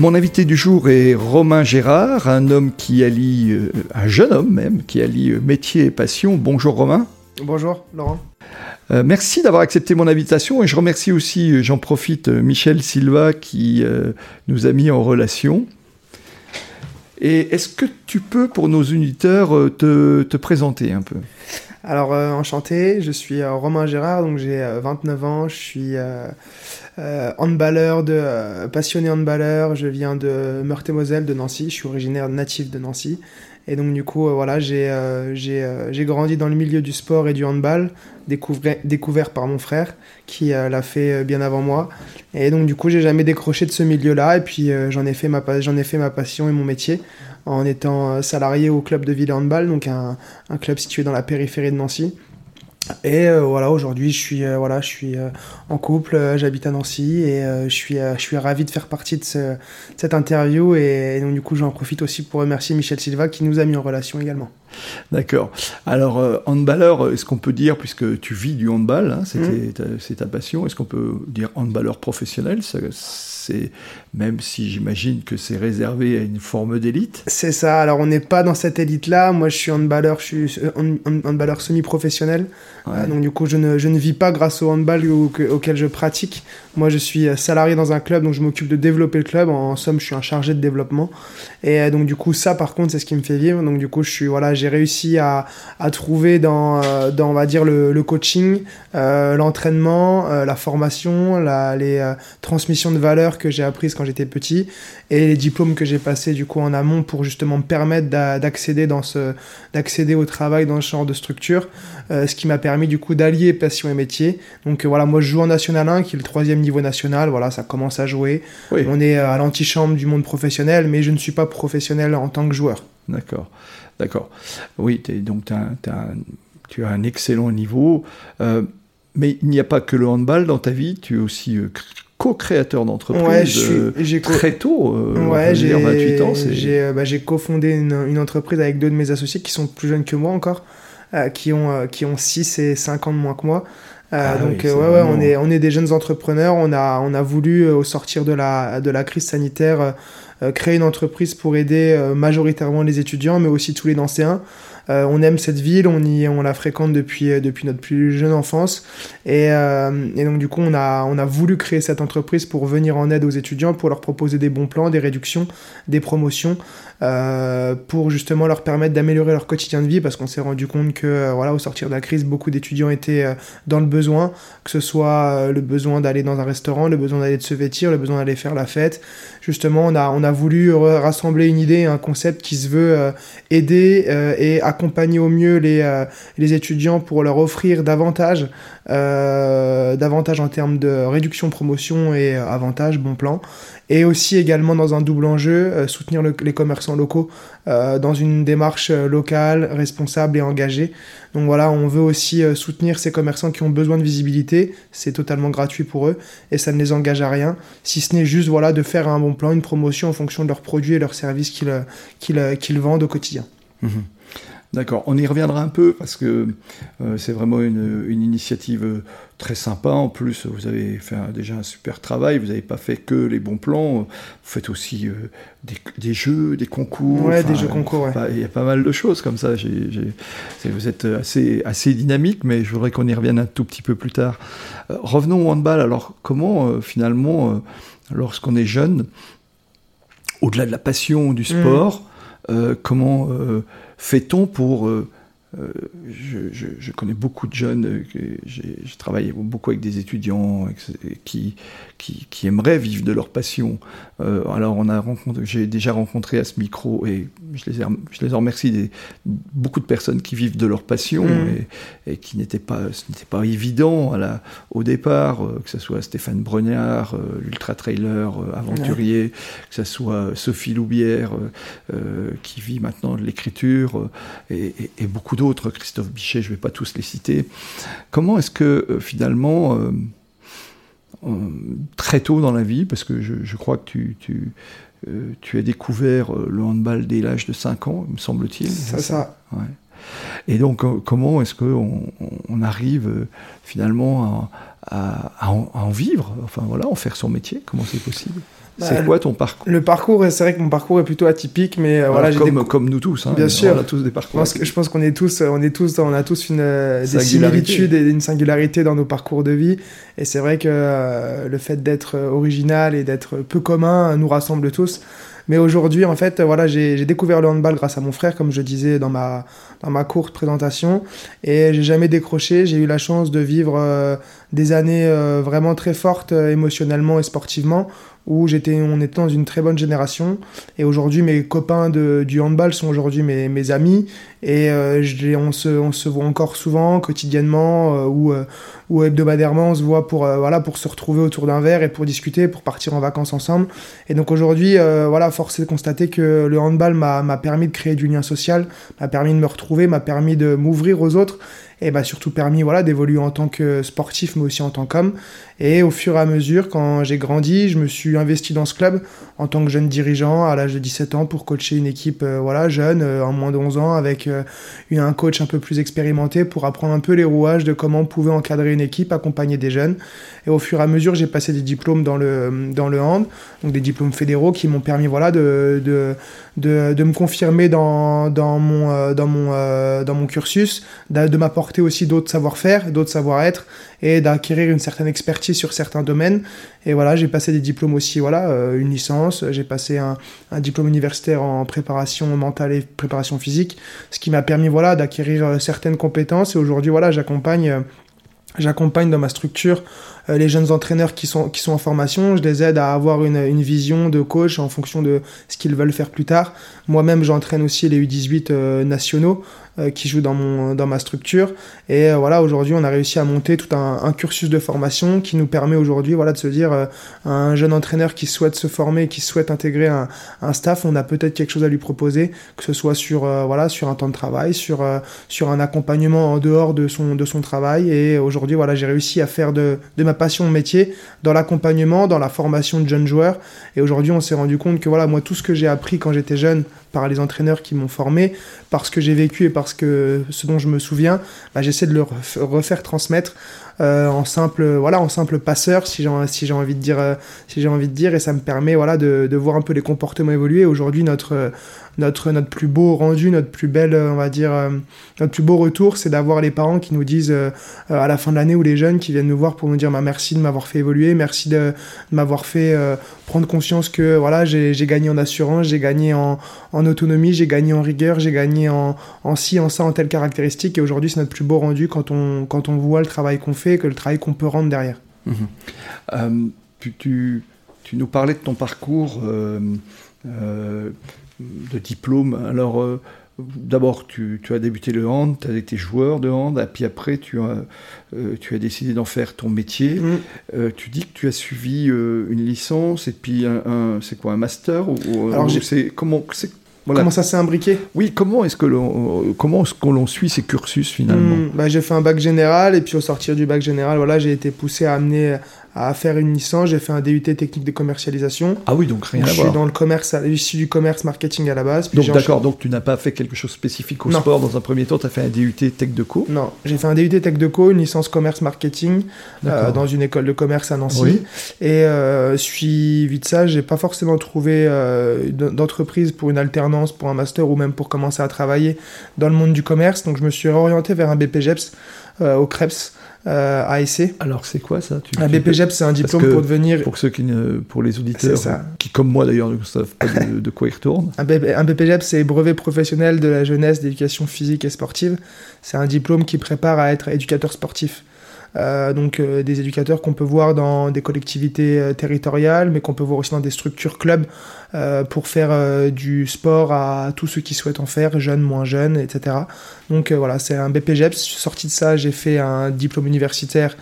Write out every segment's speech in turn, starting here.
Mon invité du jour est Romain Gérard, un homme qui allie, euh, un jeune homme même, qui allie euh, métier et passion. Bonjour Romain. Bonjour Laurent. Euh, merci d'avoir accepté mon invitation et je remercie aussi, j'en profite, Michel Silva qui nous a mis en relation. Et est-ce que tu peux, pour nos uniteurs, te, te présenter un peu? Alors, enchanté, je suis Romain Gérard, donc j'ai 29 ans, je suis euh, handballeur, de, euh, passionné handballeur. Je viens de Meurthe-et-Moselle, de Nancy. Je suis originaire natif de Nancy. Et donc, du coup, euh, voilà, j'ai j'ai grandi dans le milieu du sport et du handball, découvert, découvert par mon frère, qui l'a fait bien avant moi. Et donc, du coup, j'ai jamais décroché de ce milieu-là. Et puis, j'en ai, fait ma, j'en ai fait ma passion et mon métier en étant salarié au club de ville handball, donc un, un club situé dans la périphérie de Nancy. Et euh, voilà, aujourd'hui, je suis, euh, voilà, je suis euh, en couple, j'habite à Nancy et je, suis, je suis ravi de faire partie de, ce, cette interview. Et, donc, du coup, j'en profite aussi pour remercier Michel Silva qui nous a mis en relation également. D'accord. Alors, handballeur, est-ce qu'on peut dire, puisque tu vis du handball, hein, mmh. c'est ta, passion, est-ce qu'on peut dire handballeur professionnel? C'est même si j'imagine que c'est réservé à une forme d'élite. C'est ça. Alors on n'est pas dans cette élite-là. Moi, je suis handballeur, je suis handballeur semi-professionnel. donc du coup, je ne, je ne, vis pas grâce au handball auquel je pratique. Moi, je suis euh, salarié dans un club, donc je m'occupe de développer le club. En, somme, je suis un chargé de développement. Et euh, donc du coup, ça, par contre, c'est ce qui me fait vivre. Donc du coup, je suis voilà, j'ai réussi à, à, trouver dans, euh, dans, on va dire le, le coaching, l'entraînement, la formation, la, les transmissions de valeurs que j'ai apprises quand j'étais petit et les diplômes que j'ai passés du coup en amont pour justement me permettre d'accéder dans ce d'accéder au travail dans ce genre de structure euh, ce qui m'a permis du coup d'allier passion et métier. Donc euh, voilà moi je joue en national 1 qui est le troisième niveau national. Voilà ça commence à jouer. On est euh, à l'antichambre du monde professionnel mais je ne suis pas professionnel en tant que joueur. D'accord d'accord oui donc tu as un excellent niveau mais il n'y a pas que le handball dans ta vie, tu es aussi co-créateur d'entreprise ouais, très tôt, euh, ouais, j'ai 28 ans. Euh, bah, j'ai cofondé une, une, entreprise avec deux de mes associés qui sont plus jeunes que moi encore, euh, qui, ont, qui ont 6 et 5 ans de moins que moi. Ah donc ouais, ouais, on, est, on est des jeunes entrepreneurs, on a, on a voulu au sortir de la, de la crise sanitaire créer une entreprise pour aider majoritairement les étudiants mais aussi tous les anciens. Euh, on aime cette ville, on, y, on la fréquente depuis, euh, depuis notre plus jeune enfance. Et, euh, et, donc, du coup, on a, on a voulu créer cette entreprise pour venir en aide aux étudiants, pour leur proposer des bons plans, des réductions, des promotions. Pour justement leur permettre d'améliorer leur quotidien de vie parce qu'on s'est rendu compte que voilà au sortir de la crise beaucoup d'étudiants étaient dans le besoin que ce soit le besoin d'aller dans un restaurant le besoin d'aller se vêtir le besoin d'aller faire la fête justement on a on a voulu rassembler une idée un concept qui se veut aider et accompagner au mieux les les étudiants pour leur offrir davantage davantage en termes de réduction promotion et avantages bon plan et aussi également dans un double enjeu, euh, soutenir les commerçants locaux euh, dans une démarche euh, locale, responsable et engagée. Donc voilà, on veut aussi soutenir ces commerçants qui ont besoin de visibilité, c'est totalement gratuit pour eux et ça ne les engage à rien, si ce n'est juste voilà, de faire un bon plan, une promotion en fonction de leurs produits et leurs services qu'ils vendent au quotidien. Mmh D'accord, on y reviendra un peu parce que c'est vraiment une, une, initiative très sympa. En plus, vous avez fait déjà un super travail. Vous n'avez pas fait que les bons plans. Vous faites aussi euh, des, jeux, des concours. Ouais, des jeux concours. Il y a pas mal de choses comme ça. vous êtes assez, assez dynamique, mais je voudrais qu'on y revienne un tout petit peu plus tard. Euh, revenons au handball. Alors, comment euh, finalement, lorsqu'on est jeune, au-delà de la passion du mmh. sport, comment fait-on pour euh, je, connais beaucoup de jeunes, j'ai travaillé beaucoup avec des étudiants qui, qui, aimeraient vivre de leur passion. alors on a rencontré, j'ai déjà rencontré à ce micro, et je les, je les en remercie, des, beaucoup de personnes qui vivent de leur passion mmh. et, qui n'étaient pas, ce n'était pas évident à la, au départ, que ce soit Stéphane Brognard, l'ultra-trailer aventurier, que ce soit Sophie Loubière, qui vit maintenant de l'écriture, et, et, beaucoup d'autres, Christophe Bichet, je ne vais pas tous les citer. Comment est-ce que euh, finalement, euh, très tôt dans la vie, parce que je, crois que tu, tu, euh, tu, as découvert le handball dès l'âge de 5 ans, me semble-t-il. C'est ça. Et donc, comment est-ce qu'on on arrive finalement à, à, en, vivre, enfin voilà, en faire son métier? Comment c'est possible? Bah, c'est quoi ton parcours Le parcours, c'est vrai que mon parcours est plutôt atypique, mais euh, voilà, comme, comme nous tous. Hein, Bien sûr, on a tous des parcours. Je pense, qu'on est tous, on est tous, on a tous une euh, des similitudes et une singularité dans nos parcours de vie. Et c'est vrai que euh, le fait d'être original et d'être peu commun nous rassemble tous. Mais aujourd'hui, en fait, voilà, j'ai découvert le handball grâce à mon frère, comme je disais dans ma, dans ma courte présentation. Et j'ai jamais décroché. J'ai eu la chance de vivre des années vraiment très fortes émotionnellement et sportivement où j'étais, on était dans une très bonne génération. Et aujourd'hui, mes copains de, du handball sont aujourd'hui mes, mes amis. Et euh, on, se, on se voit encore souvent, quotidiennement euh, ou, euh, ou hebdomadairement. On se voit pour, voilà, pour se retrouver autour d'un verre et pour discuter, pour partir en vacances ensemble. Et donc aujourd'hui, voilà, force est de constater que le handball m'a permis de créer du lien social, m'a permis de me retrouver, m'a permis de m'ouvrir aux autres et m'a surtout permis voilà, d'évoluer en tant que sportif, mais aussi en tant qu'homme. Et au fur et à mesure, quand j'ai grandi, je me suis investi dans ce club en tant que jeune dirigeant à l'âge de 17 ans pour coacher une équipe euh, voilà, jeune, euh, en moins de 11 ans, avec euh, un coach un peu plus expérimenté pour apprendre un peu les rouages de comment on pouvait encadrer une équipe, accompagner des jeunes. Et au fur et à mesure, j'ai passé des diplômes dans le, dans le hand, donc des diplômes fédéraux qui m'ont permis voilà, de, de, de, me confirmer dans, dans, mon, dans, mon, dans mon cursus, de m'apporter aussi d'autres savoir-faire, d'autres savoir-être et d'acquérir une certaine expertise sur certains domaines. Et voilà, j'ai passé des diplômes aussi, voilà, euh, une licence, j'ai passé un, un, diplôme universitaire en préparation mentale et préparation physique, ce qui m'a permis, voilà, d'acquérir euh, certaines compétences. Et aujourd'hui, voilà, j'accompagne, euh, j'accompagne dans ma structure les jeunes entraîneurs qui sont, qui sont en formation, je les aide à avoir une, une vision de coach en fonction de ce qu'ils veulent faire plus tard. Moi-même, j'entraîne aussi les U18 nationaux. Euh, qui joue dans, mon, dans ma structure. Et euh, voilà, aujourd'hui, on a réussi à monter tout un, un, cursus de formation qui nous permet aujourd'hui voilà, de se dire, euh, un jeune entraîneur qui souhaite se former, qui souhaite intégrer un, un staff, on a peut-être quelque chose à lui proposer, que ce soit sur, voilà, sur un temps de travail, sur, sur un accompagnement en dehors de son, de son travail. Et aujourd'hui, voilà, j'ai réussi à faire de, de ma passion métier dans l'accompagnement, dans la formation de jeunes joueurs. Et aujourd'hui, on s'est rendu compte que voilà, moi, tout ce que j'ai appris quand j'étais jeune par les entraîneurs qui m'ont formé, parce que j'ai vécu et parce que ce dont je me souviens, bah, j'essaie de le refaire transmettre euh, en simple voilà en simple passeur si j'ai si j'ai envie de dire euh, si j'ai envie de dire et ça me permet voilà de voir un peu les comportements évoluer aujourd'hui notre notre notre plus beau rendu notre plus belle on va dire euh, notre plus beau retour c'est d'avoir les parents qui nous disent à la fin de l'année ou les jeunes qui viennent nous voir pour nous dire bah, merci de m'avoir fait évoluer merci de, m'avoir fait prendre conscience que voilà j'ai gagné en assurance j'ai gagné en, autonomie j'ai gagné en rigueur j'ai gagné en, ci en ça en telle caractéristique et aujourd'hui c'est notre plus beau rendu quand on quand on voit le travail qu'on fait que le travail qu'on peut rendre derrière. Euh, tu, nous parlais de ton parcours euh, euh, de diplôme. Alors, d'abord, tu, as débuté le hand, tu as été joueur de hand, et puis après, tu as, tu as décidé d'en faire ton métier. Mhm. tu dis que tu as suivi une licence et puis un, c'est quoi, un master ou, Alors, c'est, comment, Comment ça s'est imbriqué? Oui, comment est-ce que l'on comment est-ce l'on suit ces cursus finalement? Bah, J'ai fait un bac général et puis au sortir du bac général, voilà, j'ai été poussé à amener à faire une licence. J'ai fait un DUT technique de commercialisation. Ah oui, donc rien à voir. Je suis dans le commerce, issu du commerce marketing à la base. donc d'accord, donc tu n'as pas fait quelque chose de spécifique au sport dans un premier temps, tu as fait un DUT Tech de Co? Non, j'ai fait un DUT Tech de Co, une licence commerce marketing euh, dans une école de commerce à Nancy. Et euh, suivi de ça, j'ai pas forcément trouvé euh, d'entreprise pour une alternance, pour un master ou même pour commencer à travailler dans le monde du commerce. Donc je me suis orienté vers un BPGEPS au CREPS. Euh, ASC. Alors c'est quoi ça? Un BPGEP, c'est un diplôme pour devenir. Pour ceux qui ne, pour les auditeurs qui, comme moi d'ailleurs, ne savent pas de, quoi ils retournent. Un, un BPGEP, c'est brevet professionnel de la jeunesse d'éducation physique et sportive. C'est un diplôme qui prépare à être éducateur sportif. Euh, donc euh, des éducateurs qu'on peut voir dans des collectivités euh, territoriales, mais qu'on peut voir aussi dans des structures clubs pour faire du sport à tous ceux qui souhaitent en faire, jeunes, moins jeunes, etc. Donc voilà, c'est un BPGEPS. Sorti de ça, j'ai fait un diplôme universitaire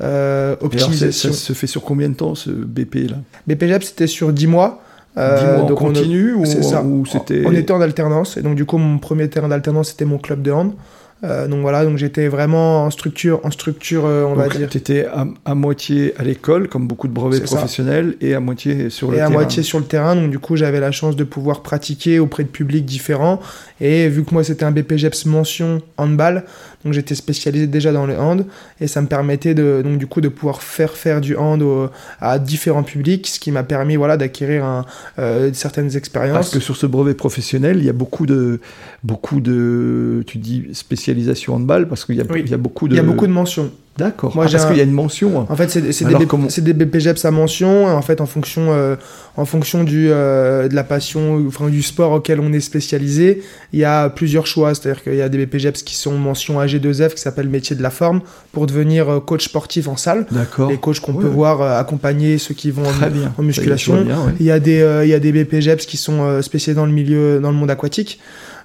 euh, optimisation. ça se fait sur combien de temps ce BP là? BPGEP c'était sur 10 mois. Euh, mois donc continu ou, ça. c'était on était en alternance et donc du coup mon premier terrain d'alternance c'était mon club de hand euh, donc voilà, donc j'étais vraiment en structure, en structure, euh, on va dire. Tu étais à, moitié à l'école, comme beaucoup de brevets professionnels, et à moitié sur le terrain. Et à moitié sur le terrain, donc du coup j'avais la chance de pouvoir pratiquer auprès de publics différents. Et vu que moi c'était un BPGEPS mention handball, donc j'étais spécialisé déjà dans le hand, et ça me permettait de, donc du coup de pouvoir faire faire du hand à différents publics, ce qui m'a permis voilà d'acquérir euh, certaines expériences. Parce que sur ce brevet professionnel, il y a beaucoup de, beaucoup de, tu dis spécialisés spécialisation handball Parce qu'il y, y, a beaucoup de... Il y a beaucoup de mentions. D'accord. Moi, ah, parce qu'il y a une mention. En fait, c'est des, des, BPGEPS à mention. En fait, en fonction, euh, en fonction du, euh, de la passion, enfin, du sport auquel on est spécialisé, il y a plusieurs choix. C'est-à-dire qu'il y a des BPGEPS qui sont mention AG2F, qui s'appelle métier de la forme, pour devenir euh, coach sportif en salle. D'accord. Les coachs qu'on peut voir accompagner ceux qui vont en, musculation. Il y a des, il y a des BPGEPS qui sont spécialisés dans le milieu, dans le monde aquatique.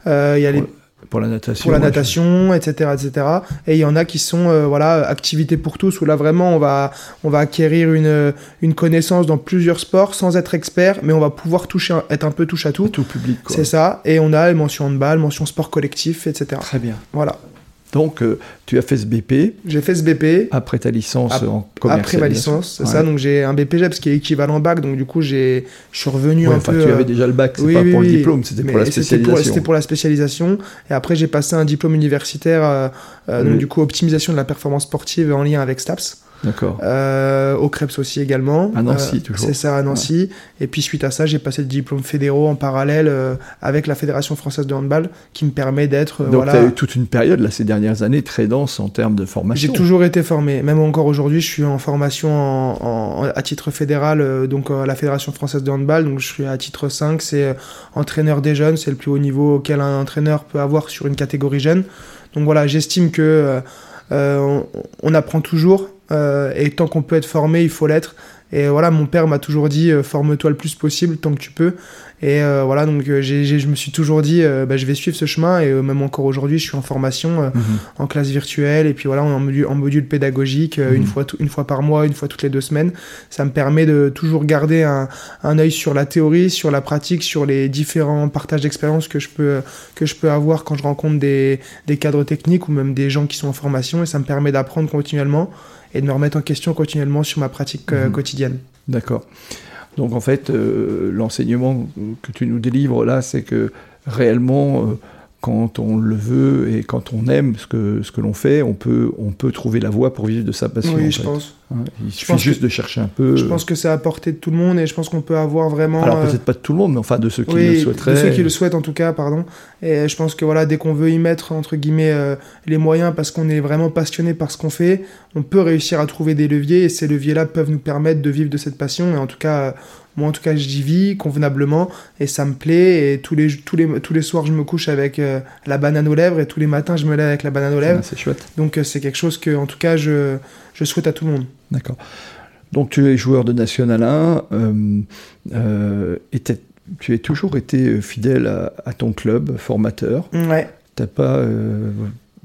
il y a les pour la natation. Pour la natation, etc., etc. Et il y en a qui sont, euh, voilà, activités pour tous, où là vraiment on va, on va acquérir une, une connaissance dans plusieurs sports sans être expert, mais on va pouvoir toucher, être un peu touche à tout. Tout public, C'est ça. Et on a mention handball, mention sport collectif, etc. Très bien. Voilà. Donc, euh, tu as fait ce BP. J'ai fait ce BP. Après ta licence en commercialisation. Après ma licence, c'est ça. Donc, j'ai un BPGEPS qui est équivalent bac. Donc, du coup, je suis revenu un peu. Tu avais euh, déjà le bac, c'est pas pour le diplôme, c'était pour la spécialisation. C'était pour, la spécialisation. Et après, j'ai passé un diplôme universitaire, euh, donc, du coup, optimisation de la performance sportive en lien avec STAPS. D'accord. Euh, au Krebs aussi également. À Nancy, euh, toujours. C'est ça, à Nancy. Et puis suite à ça, j'ai passé le diplôme fédéraux en parallèle euh, avec la Fédération française de handball qui me permet d'être. Donc tu as eu toute une période, là, ces dernières années, très dense en termes de formation. J'ai toujours été formé. Même encore aujourd'hui, je suis en formation en, à titre fédéral, donc à la Fédération française de handball. Donc je suis à titre 5, c'est entraîneur des jeunes. C'est le plus haut niveau auquel un entraîneur peut avoir sur une catégorie jeune. Donc voilà, j'estime que. on, on, apprend toujours euh, et tant qu'on peut être formé, il faut l'être. Et voilà, mon père m'a toujours dit euh, forme-toi le plus possible tant que tu peux. Et euh, voilà, donc je me suis toujours dit, bah, je vais suivre ce chemin. Et même encore aujourd'hui, je suis en formation, mhm. en classe virtuelle, et puis voilà, en module, en module pédagogique, une, mhm. fois une fois par mois, une fois toutes les deux semaines. Ça me permet de toujours garder un, un œil sur la théorie, sur la pratique, sur les différents partages d'expériences que je peux que je peux avoir quand je rencontre des, des cadres techniques ou même des gens qui sont en formation. Et ça me permet d'apprendre continuellement et de me remettre en question continuellement sur ma pratique euh, mhm. quotidienne. D'accord. Donc en fait, euh, l'enseignement que tu nous délivres là, c'est que réellement, euh, quand on le veut et quand on aime ce que, ce que l'on fait, on peut, on peut trouver la voie pour vivre de sa passion. Oui, je pense. Hein, il suffit juste de chercher un peu. Je pense que c'est à portée de tout le monde et je pense qu'on peut avoir vraiment. Alors euh, peut-être pas de tout le monde, mais enfin de ceux qui le souhaiteraient. De ceux qui le souhaitent en tout cas, pardon. Et je pense que voilà, dès qu'on veut y mettre entre guillemets euh, les moyens parce qu'on est vraiment passionné par ce qu'on fait, on peut réussir à trouver des leviers et ces leviers-là peuvent nous permettre de vivre de cette passion. Et en tout cas, moi, en tout cas, j'y vis convenablement et ça me plaît. Et tous les, tous les, tous les soirs, je me couche avec euh, la banane aux lèvres et tous les matins, je me lève avec la banane aux lèvres. c'est chouette. Donc, euh, c'est quelque chose que, en tout cas, je, je souhaite à tout le monde. D'accord. Donc, tu es joueur de National 1 euh, et tu as toujours été fidèle à, à ton club formateur. Ouais. T'as pas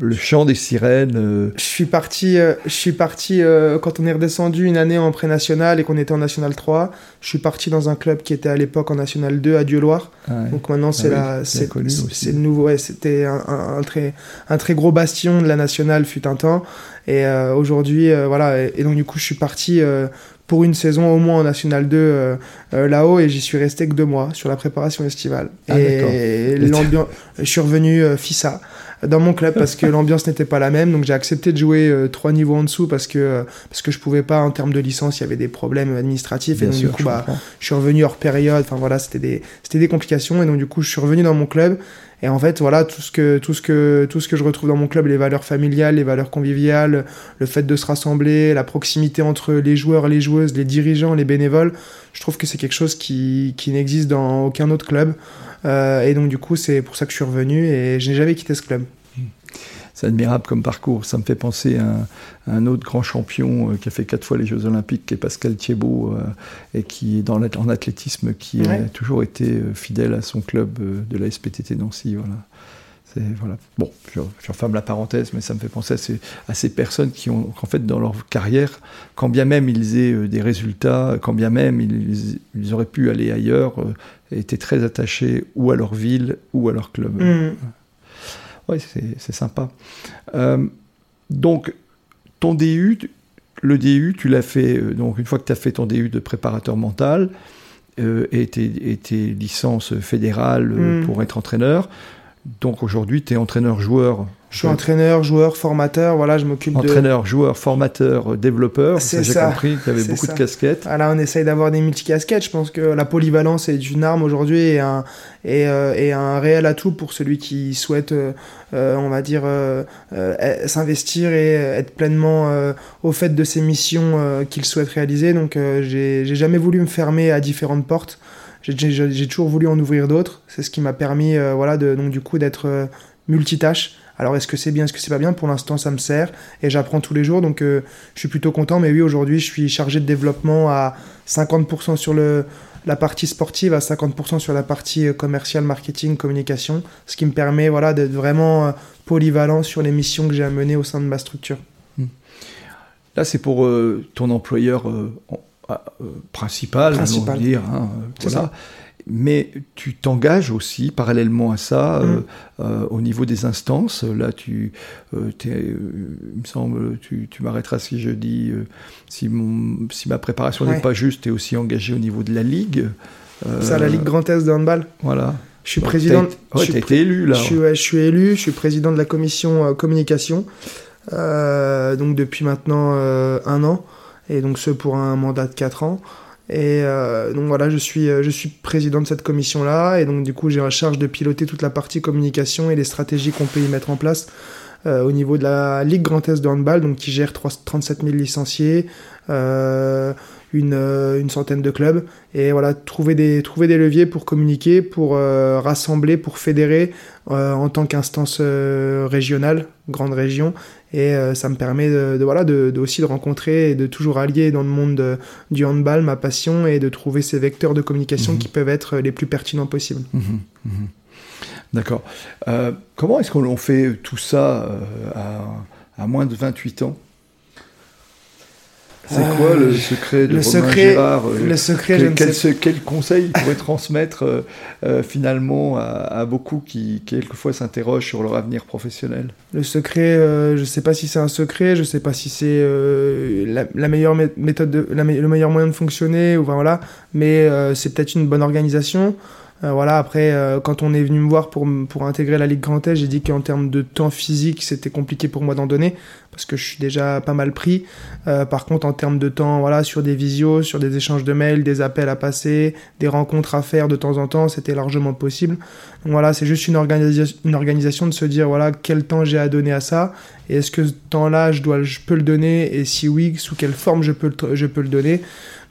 le chant des sirènes. Euh. Je suis parti, euh, je suis parti euh, quand on est redescendu une année en pré-national et qu'on était en national 3. Je suis parti dans un club qui était à l'époque en national 2 à Dieu-Loire. Ah Donc maintenant c'est ah la, c'est, c'est le nouveau. Ouais, c'était un, un, très, un très gros bastion de la nationale fut un temps. Et aujourd'hui, voilà. Et, donc du coup, je suis parti pour une saison au moins en National 2 là-haut et j'y suis resté que deux mois sur la préparation estivale. Ah, et l'ambiance, je suis revenu FISA dans mon club parce que l'ambiance n'était pas la même. Donc j'ai accepté de jouer euh, trois niveaux en dessous parce que euh, parce que je pouvais pas en termes de licence, il y avait des problèmes administratifs et donc du coup bah, je suis revenu hors période. Enfin voilà, c'était des c'était des complications et donc du coup je suis revenu dans mon club et en fait voilà tout ce que tout ce que tout ce que je retrouve dans mon club, les valeurs familiales, les valeurs conviviales, le fait de se rassembler, la proximité entre les joueurs, les joueuses, les dirigeants, les bénévoles, je trouve que c'est quelque chose qui qui n'existe dans aucun autre club. Euh, et donc du coup c'est pour ça que je suis revenu et je n'ai jamais quitté ce club c'est admirable comme parcours. Ça me fait penser à un, autre grand champion euh, qui a fait quatre fois les Jeux Olympiques, qui est Pascal Thiebaud, euh, et qui est dans en athlétisme, qui a toujours été fidèle à son club de la SPTT Nancy. Voilà. Voilà. Bon, je, referme la parenthèse, mais ça me fait penser à ces, personnes qui ont, en fait, dans leur carrière, quand bien même ils aient des résultats, quand bien même ils, auraient pu aller ailleurs, étaient très attachés ou à leur ville ou à leur club. Mmh. Oui, c'est sympa. Euh, donc, ton DU, le DU, tu l'as fait, euh, donc une fois que tu as fait ton DU de préparateur mental euh, et, tes, licences fédérales mm. pour être entraîneur, donc aujourd'hui tu es entraîneur-joueur je suis entraîneur, joueur, formateur, voilà, je m'occupe de... Entraîneur, joueur, formateur, développeur, c'est ça, j'ai compris qu'il y avait beaucoup de casquettes. Voilà, on essaye d'avoir des multicasquettes, je pense que la polyvalence est une arme aujourd'hui et un, et, euh, un réel atout pour celui qui souhaite, euh, euh, on va dire, s'investir et être pleinement au fait de ses missions qu'il souhaite réaliser. Donc j'ai jamais voulu me fermer à différentes portes. J'ai toujours voulu en ouvrir d'autres. C'est ce qui m'a permis, voilà, de, donc du coup d'être multitâche alors est-ce que c'est bien, est-ce que c'est pas bien? Pour l'instant, ça me sert et j'apprends tous les jours, donc euh, je suis plutôt content. Mais oui, aujourd'hui, je suis chargé de développement à 50% sur le, la partie sportive, à 50% sur la partie euh, commerciale, marketing, communication, ce qui me permet voilà, d'être vraiment euh, polyvalent sur les missions que j'ai à mener au sein de ma structure. Hmm. Là, c'est pour ton employeur principal, principal. dire. Hein, ça mais tu t'engages aussi parallèlement à ça mm. euh, euh, au niveau des instances. Là, tu, euh, il me semble, tu, tu m'arrêteras si je dis, si, mon, si ma préparation n'est pas juste, tu es aussi engagé au niveau de la Ligue. ça, la Ligue Grand Est de handball Voilà. Je suis président. Tu as, été élu là. Je suis, je suis, élu, je suis président de la commission communication, donc depuis maintenant un an, et donc ce pour un mandat de 4 ans. Et euh, donc voilà, je suis, euh, je suis président de cette commission-là, et donc du coup j'ai la charge de piloter toute la partie communication et les stratégies qu'on peut y mettre en place euh, au niveau de la Ligue Grand Est de handball, donc qui gère 3, 37 000 licenciés, une, une, centaine de clubs, et voilà, trouver des, trouver des leviers pour communiquer, pour rassembler, pour fédérer en tant qu'instance régionale, grande région, et ça me permet de, voilà, de, aussi de rencontrer et de toujours allier dans le monde du handball ma passion et de trouver ces vecteurs de communication mhm. qui peuvent être les plus pertinents possibles. Mhm. Mhm. D'accord. comment est-ce qu'on fait tout ça à, à moins de 28 ans? C'est quoi le secret de le Romain secret, Gérard euh, Le secret, je quel, sais... quel conseil il pourrait transmettre euh, euh, finalement à, beaucoup qui quelquefois s'interrogent sur leur avenir professionnel? Le secret, je ne sais pas si c'est un secret, je ne sais pas si c'est la, meilleure méthode, de, le meilleur moyen de fonctionner, ou voilà, mais c'est peut-être une bonne organisation. Euh, voilà, après, euh, quand on est venu me voir pour, pour intégrer la Ligue Grand j'ai dit qu'en termes de temps physique, c'était compliqué pour moi d'en donner, parce que je suis déjà pas mal pris. Euh, par contre, en termes de temps, voilà, sur des visios, sur des échanges de mails, des appels à passer, des rencontres à faire de temps en temps, c'était largement possible. Donc voilà, c'est juste une, organisation une organisation de se dire, voilà, quel temps j'ai à donner à ça, et est-ce que ce temps-là, je, dois, je peux le donner, et si oui, sous quelle forme je peux je peux le donner.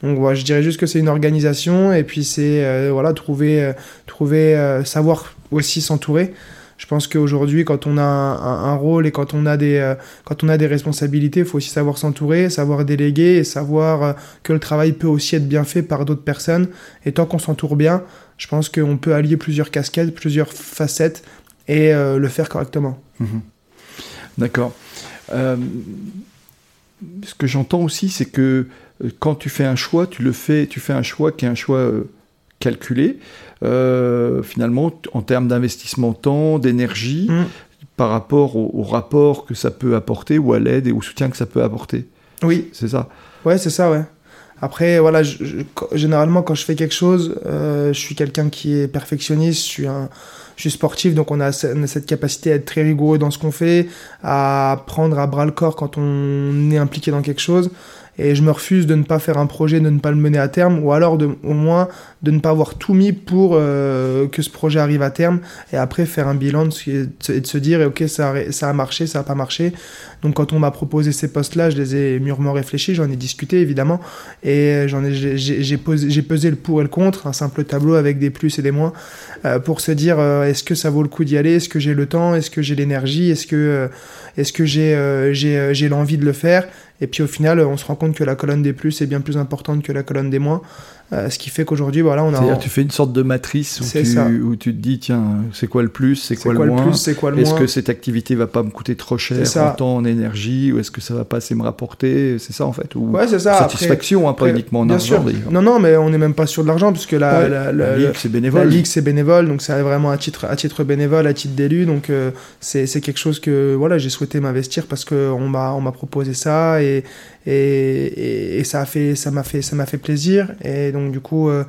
Donc voilà, je dirais juste que c'est une organisation et puis c'est euh, voilà trouver euh, trouver euh, savoir aussi s'entourer. Je pense qu'aujourd'hui, quand on a un, rôle et quand on a des quand on a des responsabilités, il faut aussi savoir s'entourer, savoir déléguer et savoir que le travail peut aussi être bien fait par d'autres personnes. Et tant qu'on s'entoure bien, je pense qu'on peut allier plusieurs casquettes, plusieurs facettes et le faire correctement. Mhm. D'accord. ce que j'entends aussi, c'est que quand tu fais un choix, tu le fais, tu fais un choix qui est un choix euh, calculé, euh, finalement, en termes d'investissement temps, d'énergie, mm. par rapport au, rapport que ça peut apporter, ou à l'aide et au soutien que ça peut apporter. Oui. C'est ça Ouais, c'est ça, ouais. Après, voilà, généralement, quand je fais quelque chose, je suis quelqu'un qui est perfectionniste, je suis un je suis sportif, donc on a, cette capacité à être très rigoureux dans ce qu'on fait, à prendre à bras le corps quand on est impliqué dans quelque chose et je me refuse de ne pas faire un projet, de ne pas le mener à terme, ou alors de, au moins de ne pas avoir tout mis pour euh, que ce projet arrive à terme, et après faire un bilan et de, se dire, ok, ça a, ça a marché, ça n'a pas marché. Donc quand on m'a proposé ces postes-là, je les ai mûrement réfléchis, j'en ai discuté évidemment, et j'en ai, j'ai pesé, le pour et le contre, un simple tableau avec des plus et des moins, euh, pour se dire, euh, est-ce que ça vaut le coup d'y aller, est-ce que j'ai le temps, est-ce que j'ai l'énergie, est-ce que, est-ce que j'ai, j'ai, j'ai l'envie de le faire? Et puis au final, on se rend compte que la colonne des plus est bien plus importante que la colonne des moins. Euh, ce qui fait qu'aujourd'hui, voilà, on a. C'est-à-dire, tu fais une sorte de matrice où, tu, où tu te dis, tiens, c'est quoi le plus, c'est quoi, quoi, le moins C'est quoi le Est-ce que cette activité va pas me coûter trop cher en temps, en énergie, ou est-ce que ça va pas assez me rapporter? C'est ça en fait ou Ouais, c'est ça. Satisfaction, après, pas uniquement en argent. Non, non, mais on n'est même pas sûr de l'argent puisque la, la, ligue c'est bénévole. La ligue c'est bénévole, donc c'est vraiment à titre, à titre bénévole, à titre d'élu, donc euh, c'est quelque chose que voilà, j'ai souhaité m'investir parce que on m'a proposé ça et et, ça a fait ça m'a fait ça m'a fait plaisir et donc du coup euh,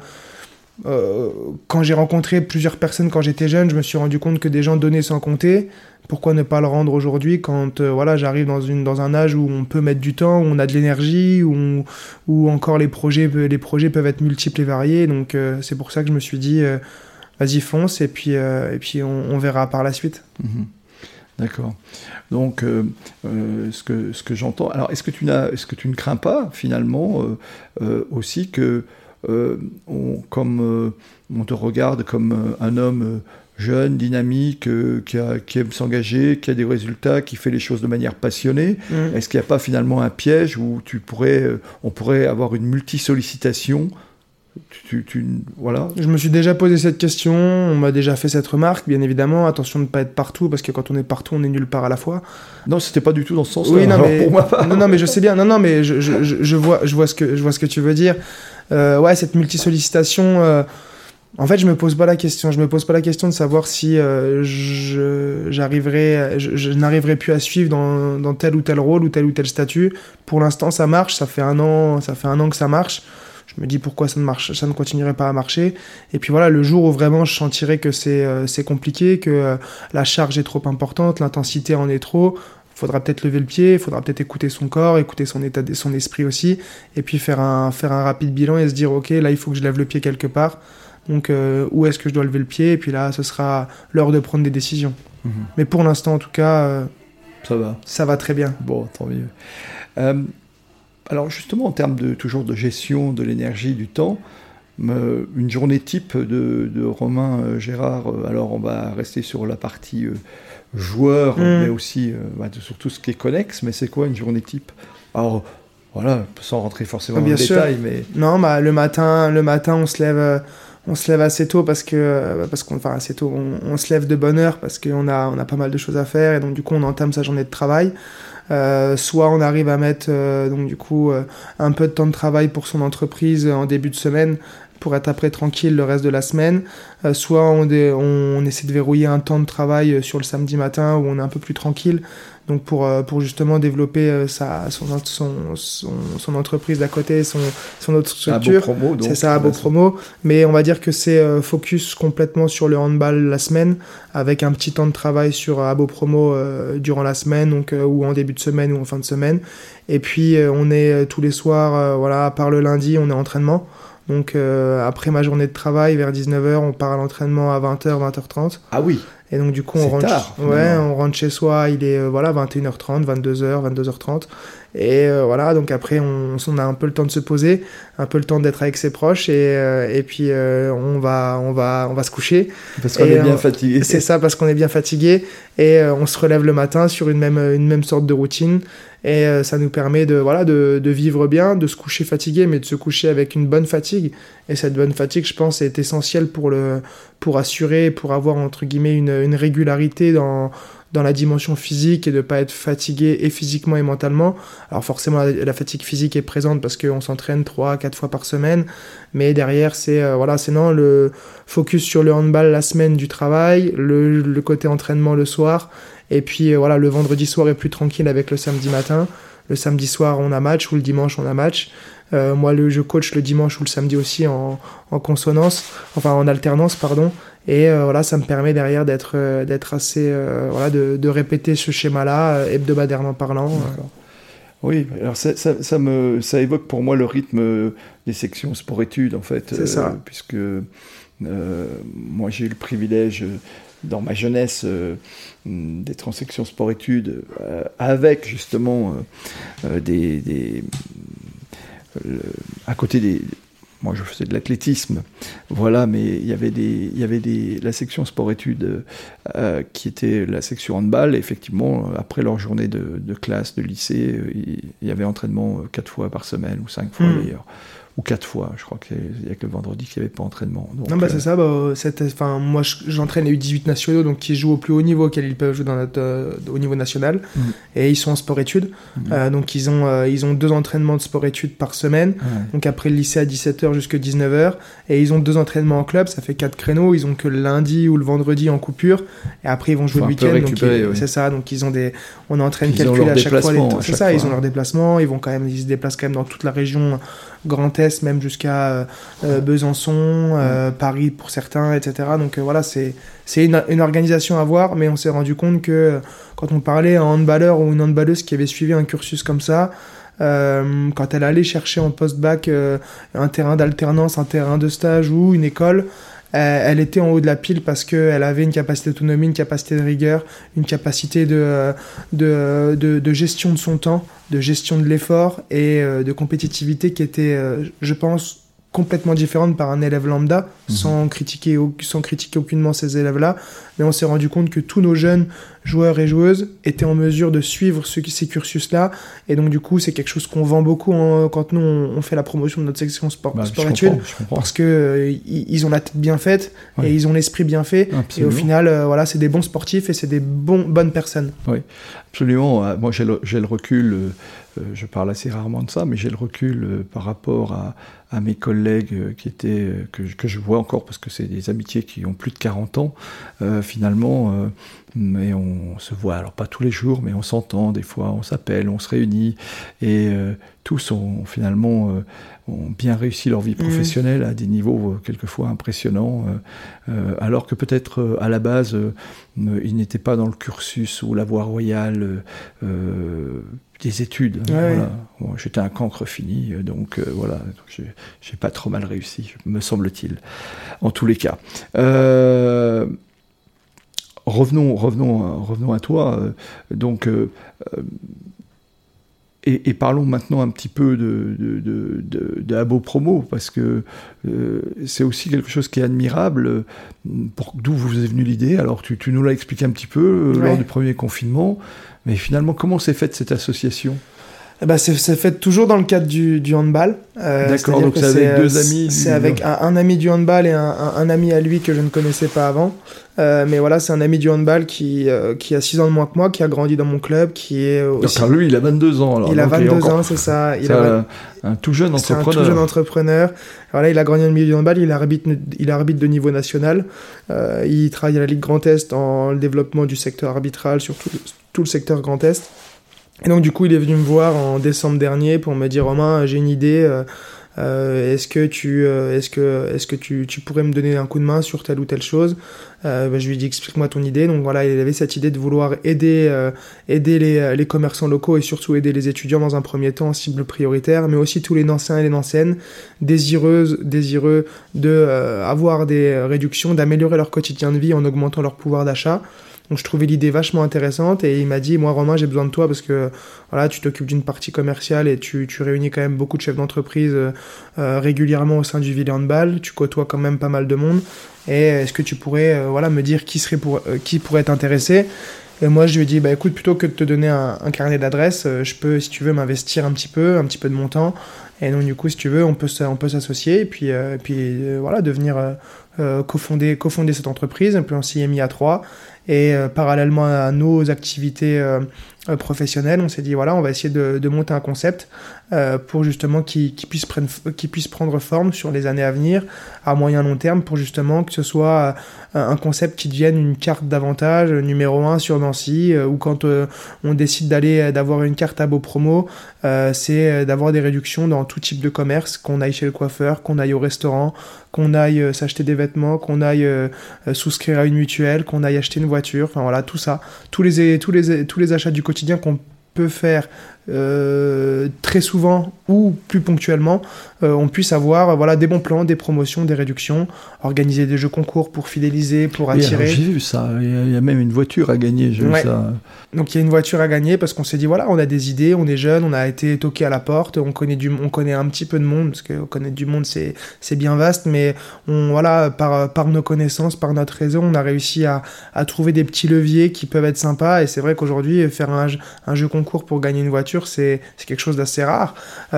euh, quand j'ai rencontré plusieurs personnes quand j'étais jeune, je me suis rendu compte que des gens donnaient sans compter. Pourquoi ne pas le rendre aujourd'hui quand euh, voilà, j'arrive dans, une, dans un âge où on peut mettre du temps, où on a de l'énergie, où, où encore les projets, les projets peuvent être multiples et variés. Donc c'est pour ça que je me suis dit, vas-y fonce et puis, et puis on, verra par la suite. Mhm. D'accord. Donc, euh, euh, ce que, ce que j'entends. Alors, est-ce que, tu n'as, est-ce que tu ne crains pas, finalement, euh, aussi que, on, comme on te regarde comme un homme jeune, dynamique, qui, a, qui, aime s'engager, qui a des résultats, qui fait les choses de manière passionnée, mmh. est-ce qu'il n'y a pas finalement un piège où tu pourrais, on pourrait avoir une multi-sollicitation tu, voilà. Je me suis déjà posé cette question, on m'a déjà fait cette remarque, bien évidemment. Attention de ne pas être partout, parce que quand on est partout, on est nulle part à la fois. Non, c'était pas du tout dans ce sens-là. Oui, non, mais, non, non, mais je sais bien. Non, non, mais je, je, je, vois, je, vois, ce que, je vois ce que tu veux dire. Euh, ouais, cette multisollicitation. Euh, en fait, je me pose pas la question. Je me pose pas la question de savoir si euh, j'arriverai, je, je n'arriverai plus à suivre dans, dans, tel ou tel rôle ou tel ou tel statut. Pour l'instant, ça marche. Ça fait un an, ça fait un an que ça marche je me dis pourquoi ça ne marche, ça ne continuerait pas à marcher. Et puis voilà, le jour où vraiment je sentirais que c'est euh, compliqué, que euh, la charge est trop importante, l'intensité en est trop, faudra peut-être lever le pied, il faudra peut-être écouter son corps, écouter son état, son esprit aussi, et puis faire un, faire un rapide bilan et se dire ok là il faut que je lève le pied quelque part. Donc euh, où est-ce que je dois lever le pied? Et puis là, ce sera l'heure de prendre des décisions. Mhm. Mais pour l'instant, en tout cas, ça va. Ça va très bien. Bon, tant mieux. Alors justement, en termes de toujours de gestion de l'énergie, du temps, une journée type de, Romain euh, Gérard, euh, alors on va rester sur la partie euh, joueur, mm. mais aussi bah, sur tout ce qui est connexe, mais c'est quoi une journée type? Alors voilà, sans rentrer forcément dans le détail, mais... Non, bah, le matin, le matin on se lève... on se lève assez tôt parce que parce qu'on enfin assez tôt on, se lève de bonne heure parce qu'on a on a pas mal de choses à faire et donc du coup on entame sa journée de travail euh, soit on arrive à mettre euh, donc du coup euh, un peu de temps de travail pour son entreprise en début de semaine pour être après tranquille le reste de la semaine. soit on, on, essaie de verrouiller un temps de travail sur le samedi matin où on est un peu plus tranquille donc pour, euh, pour justement développer euh, sa, son, son, son, entreprise d'à côté, son, son autre structure. C'est ça, à beau promo. Mais on va dire que c'est euh, focus complètement sur le handball la semaine, avec un petit temps de travail sur Abo Promo durant la semaine, donc ou en début de semaine ou en fin de semaine. Et puis on est tous les soirs, voilà, à part le lundi, on est en entraînement. Donc après ma journée de travail, vers 19h, on part à l'entraînement à 20h, 20h30. Ah oui. Et donc du coup on rentre, ouais, on rentre chez soi, il est voilà 21h30, 22h, 22h30. Et euh, voilà, donc après on, on, a un peu le temps de se poser, un peu le temps d'être avec ses proches et, euh, et puis euh, on va on va on va se coucher. Parce qu'on est bien fatigué. C'est ça, parce qu'on est bien fatigué et on se relève le matin sur une même une même sorte de routine et ça nous permet de, voilà, de, de, vivre bien, de se coucher fatigué, mais de se coucher avec une bonne fatigue. Et cette bonne fatigue, je pense, est essentielle pour, le, pour assurer, pour avoir, entre guillemets, une, une régularité dans, dans la dimension physique et de pas être fatigué et physiquement et mentalement. Alors forcément la, fatigue physique est présente parce qu'on s'entraîne 3 4 fois par semaine, mais derrière c'est euh, voilà, c'est non le focus sur le handball la semaine du travail, le, le côté entraînement le soir et puis euh, voilà, le vendredi soir est plus tranquille avec le samedi matin. Le samedi soir, on a match ou le dimanche, on a match. moi, le, je coach le dimanche ou le samedi aussi en, en consonance, enfin en alternance, pardon. Et voilà, ça me permet derrière d'être d'être assez voilà de, de, répéter ce schéma-là hebdomadairement parlant. Oui, alors ça, ça, ça, me, ça évoque pour moi le rythme des sections sport-études, en fait. C'est ça. Puisque moi, j'ai eu le privilège dans ma jeunesse euh, d'être en section sport-études euh, avec justement euh, des, à côté des moi je faisais de l'athlétisme. Voilà mais il y avait des il y avait des la section sport-études qui était la section handball. Et effectivement après leur journée de, classe de lycée il y avait entraînement quatre fois par semaine ou cinq fois hmm. d'ailleurs ou quatre fois. Je crois qu'il n'y a que le vendredi qu'il n'y avait pas entraînement. non, bah, c'est euh, ça. Bah, enfin, moi, j'entraîne les U18 nationaux, donc qui jouent au plus haut niveau auquel ils peuvent jouer dans notre, euh, au niveau national. Mm. Et ils sont en sport-études. Mm. Euh, donc, ils ont, ils ont deux entraînements de sport-études par semaine. Donc, après le lycée à 17h jusqu'à 19h. Et ils ont deux entraînements en club. Ça fait quatre créneaux. Ils ont que le lundi ou le vendredi en coupure. Et après, ils vont jouer le week-end. Donc, c'est ça. Donc, ils ont des, on entraîne calculé à chaque fois. C'est ça. Ils ont leur déplacement. Ils vont quand même, ils se déplacent quand même dans toute la région Grand Est, même jusqu'à euh, euh, Besançon, euh, Paris pour certains, etc. Donc voilà, c'est une, une, organisation à voir, mais on s'est rendu compte que quand on parlait à un handballeur ou une handballeuse qui avait suivi un cursus comme ça, quand elle allait chercher en post-bac un terrain d'alternance, un terrain de stage ou une école, elle était en haut de la pile parce qu'elle avait une capacité d'autonomie, une capacité de rigueur, une capacité de, de, de, gestion de son temps, de gestion de l'effort et euh, de compétitivité qui était, euh, je pense, complètement différente par un élève lambda, mhm. sans, critiquer, sans critiquer aucunement ces élèves-là. Mais on s'est rendu compte que tous nos jeunes joueurs et joueuses étaient en mesure de suivre ce, ces cursus-là. Et donc, du coup, c'est quelque chose qu'on vend beaucoup quand nous, on, fait la promotion de notre section sport, bah, sport études. Parce que euh, ils ont la tête bien faite et ils ont l'esprit bien fait. Et au final, euh, voilà, c'est des bons sportifs et c'est des bons, bonnes personnes. Oui, absolument. Euh, moi, j'ai le, le, recul je parle assez rarement de ça, mais j'ai le recul par rapport à, à mes collègues euh, qui étaient, euh, que, que, je vois encore parce que c'est des amitiés qui ont plus de 40 ans, euh, finalement, euh, mais on se voit, alors pas tous les jours, mais on s'entend, des fois on s'appelle, on se réunit, et euh, tous ont finalement ont bien réussi leur vie mmh. professionnelle à des niveaux quelquefois impressionnants, alors que peut-être à la base, ils n'étaient pas dans le cursus ou la voie royale des études. J'étais un cancre fini, euh, donc euh, voilà, j'ai pas trop mal réussi, me semble-t-il, en tous les cas. Euh, revenons, revenons, revenons à toi. Donc, et, parlons maintenant un petit peu de, de, de, Abo Promo, parce que c'est aussi quelque chose qui est admirable. D'où vous est venue l'idée? Alors, tu, tu nous l'as expliqué un petit peu lors du premier confinement. Mais finalement, comment s'est faite cette association? Ben, c'est fait toujours dans le cadre du, du handball. Euh, D'accord, donc c'est avec deux euh, amis. C'est avec un, ami du handball et un, un, ami à lui que je ne connaissais pas avant. Euh, mais voilà, c'est un ami du handball qui, euh, qui a 6 ans de moins que moi, qui a grandi dans mon club, qui est aussi... Donc, lui, il a 22 ans. Alors, il a 22 ans, c'est ça. Il a un, tout jeune entrepreneur. un tout jeune entrepreneur. Voilà, il a grandi dans le milieu du handball, il arbitre, il arbitre de niveau national. Euh, il travaille à la Ligue Grand Est en le développement du secteur arbitral sur tout, tout le secteur Grand Est. Et donc du coup, il est venu me voir en décembre dernier pour me dire Romain, j'ai une idée. Euh, euh est-ce que tu, euh, est-ce que, est-ce que tu, tu, pourrais me donner un coup de main sur telle ou telle chose? Euh, bah, Je lui ai dit explique-moi ton idée. Donc voilà, il avait cette idée de vouloir aider, euh, aider les, les, commerçants locaux et surtout aider les étudiants dans un premier temps cible prioritaire, mais aussi tous les anciens et les anciennes désireuses, désireux de avoir des réductions, d'améliorer leur quotidien de vie en augmentant leur pouvoir d'achat. Donc je trouvais l'idée vachement intéressante et il m'a dit moi Romain j'ai besoin de toi parce que voilà tu t'occupes d'une partie commerciale et tu, tu, réunis quand même beaucoup de chefs d'entreprise euh, euh régulièrement au sein du Ville Handball, tu côtoies quand même pas mal de monde et est-ce que tu pourrais euh, voilà me dire qui serait pour euh, qui pourrait t'intéresser? Et moi, je lui ai dit, bah écoute, plutôt que de te donner un, un carnet d'adresses, je peux, si tu veux, m'investir un petit peu, un petit peu de mon temps. Et donc, du coup, si tu veux, on peut, on peut s'associer et puis, et puis voilà, devenir, cofondé, cofondé cette entreprise, puis on s'y est mis à trois. Et parallèlement à nos activités professionnelles, on s'est dit voilà, on va essayer de, de monter un concept euh, pour justement qu'ils puisse, prendre forme sur les années à venir, à moyen long terme, pour justement que ce soit euh, un concept qui devienne une carte d'avantage numéro un sur Nancy, euh, ou quand on décide d'aller d'avoir une carte à beau promo, c'est d'avoir des réductions dans tout type de commerce, qu'on aille chez le coiffeur, qu'on aille au restaurant, qu'on aille s'acheter des vêtements, qu'on aille souscrire à une mutuelle, qu'on aille acheter une voiture, enfin voilà, tout ça, tous les, tous les, tous les achats du quotidien qu'on peut faire euh, très souvent ou plus ponctuellement, euh, on puisse avoir voilà, des bons plans, des promotions, des réductions, organiser des jeux concours pour fidéliser, pour attirer. J'ai vu ça, il y, a même une voiture à gagner, j'ai vu ça. Donc il y a une voiture à gagner parce qu'on s'est dit voilà, on a des idées, on est jeune, on a été toqué à la porte, on connaît, du, on connaît un petit peu de monde, parce que connaître du monde c'est bien vaste, mais on, voilà, par, par nos connaissances, par notre réseau, on a réussi à, à trouver des petits leviers qui peuvent être sympas et c'est vrai qu'aujourd'hui, faire un, un jeu concours pour gagner une voiture, c'est quelque chose d'assez rare. Euh,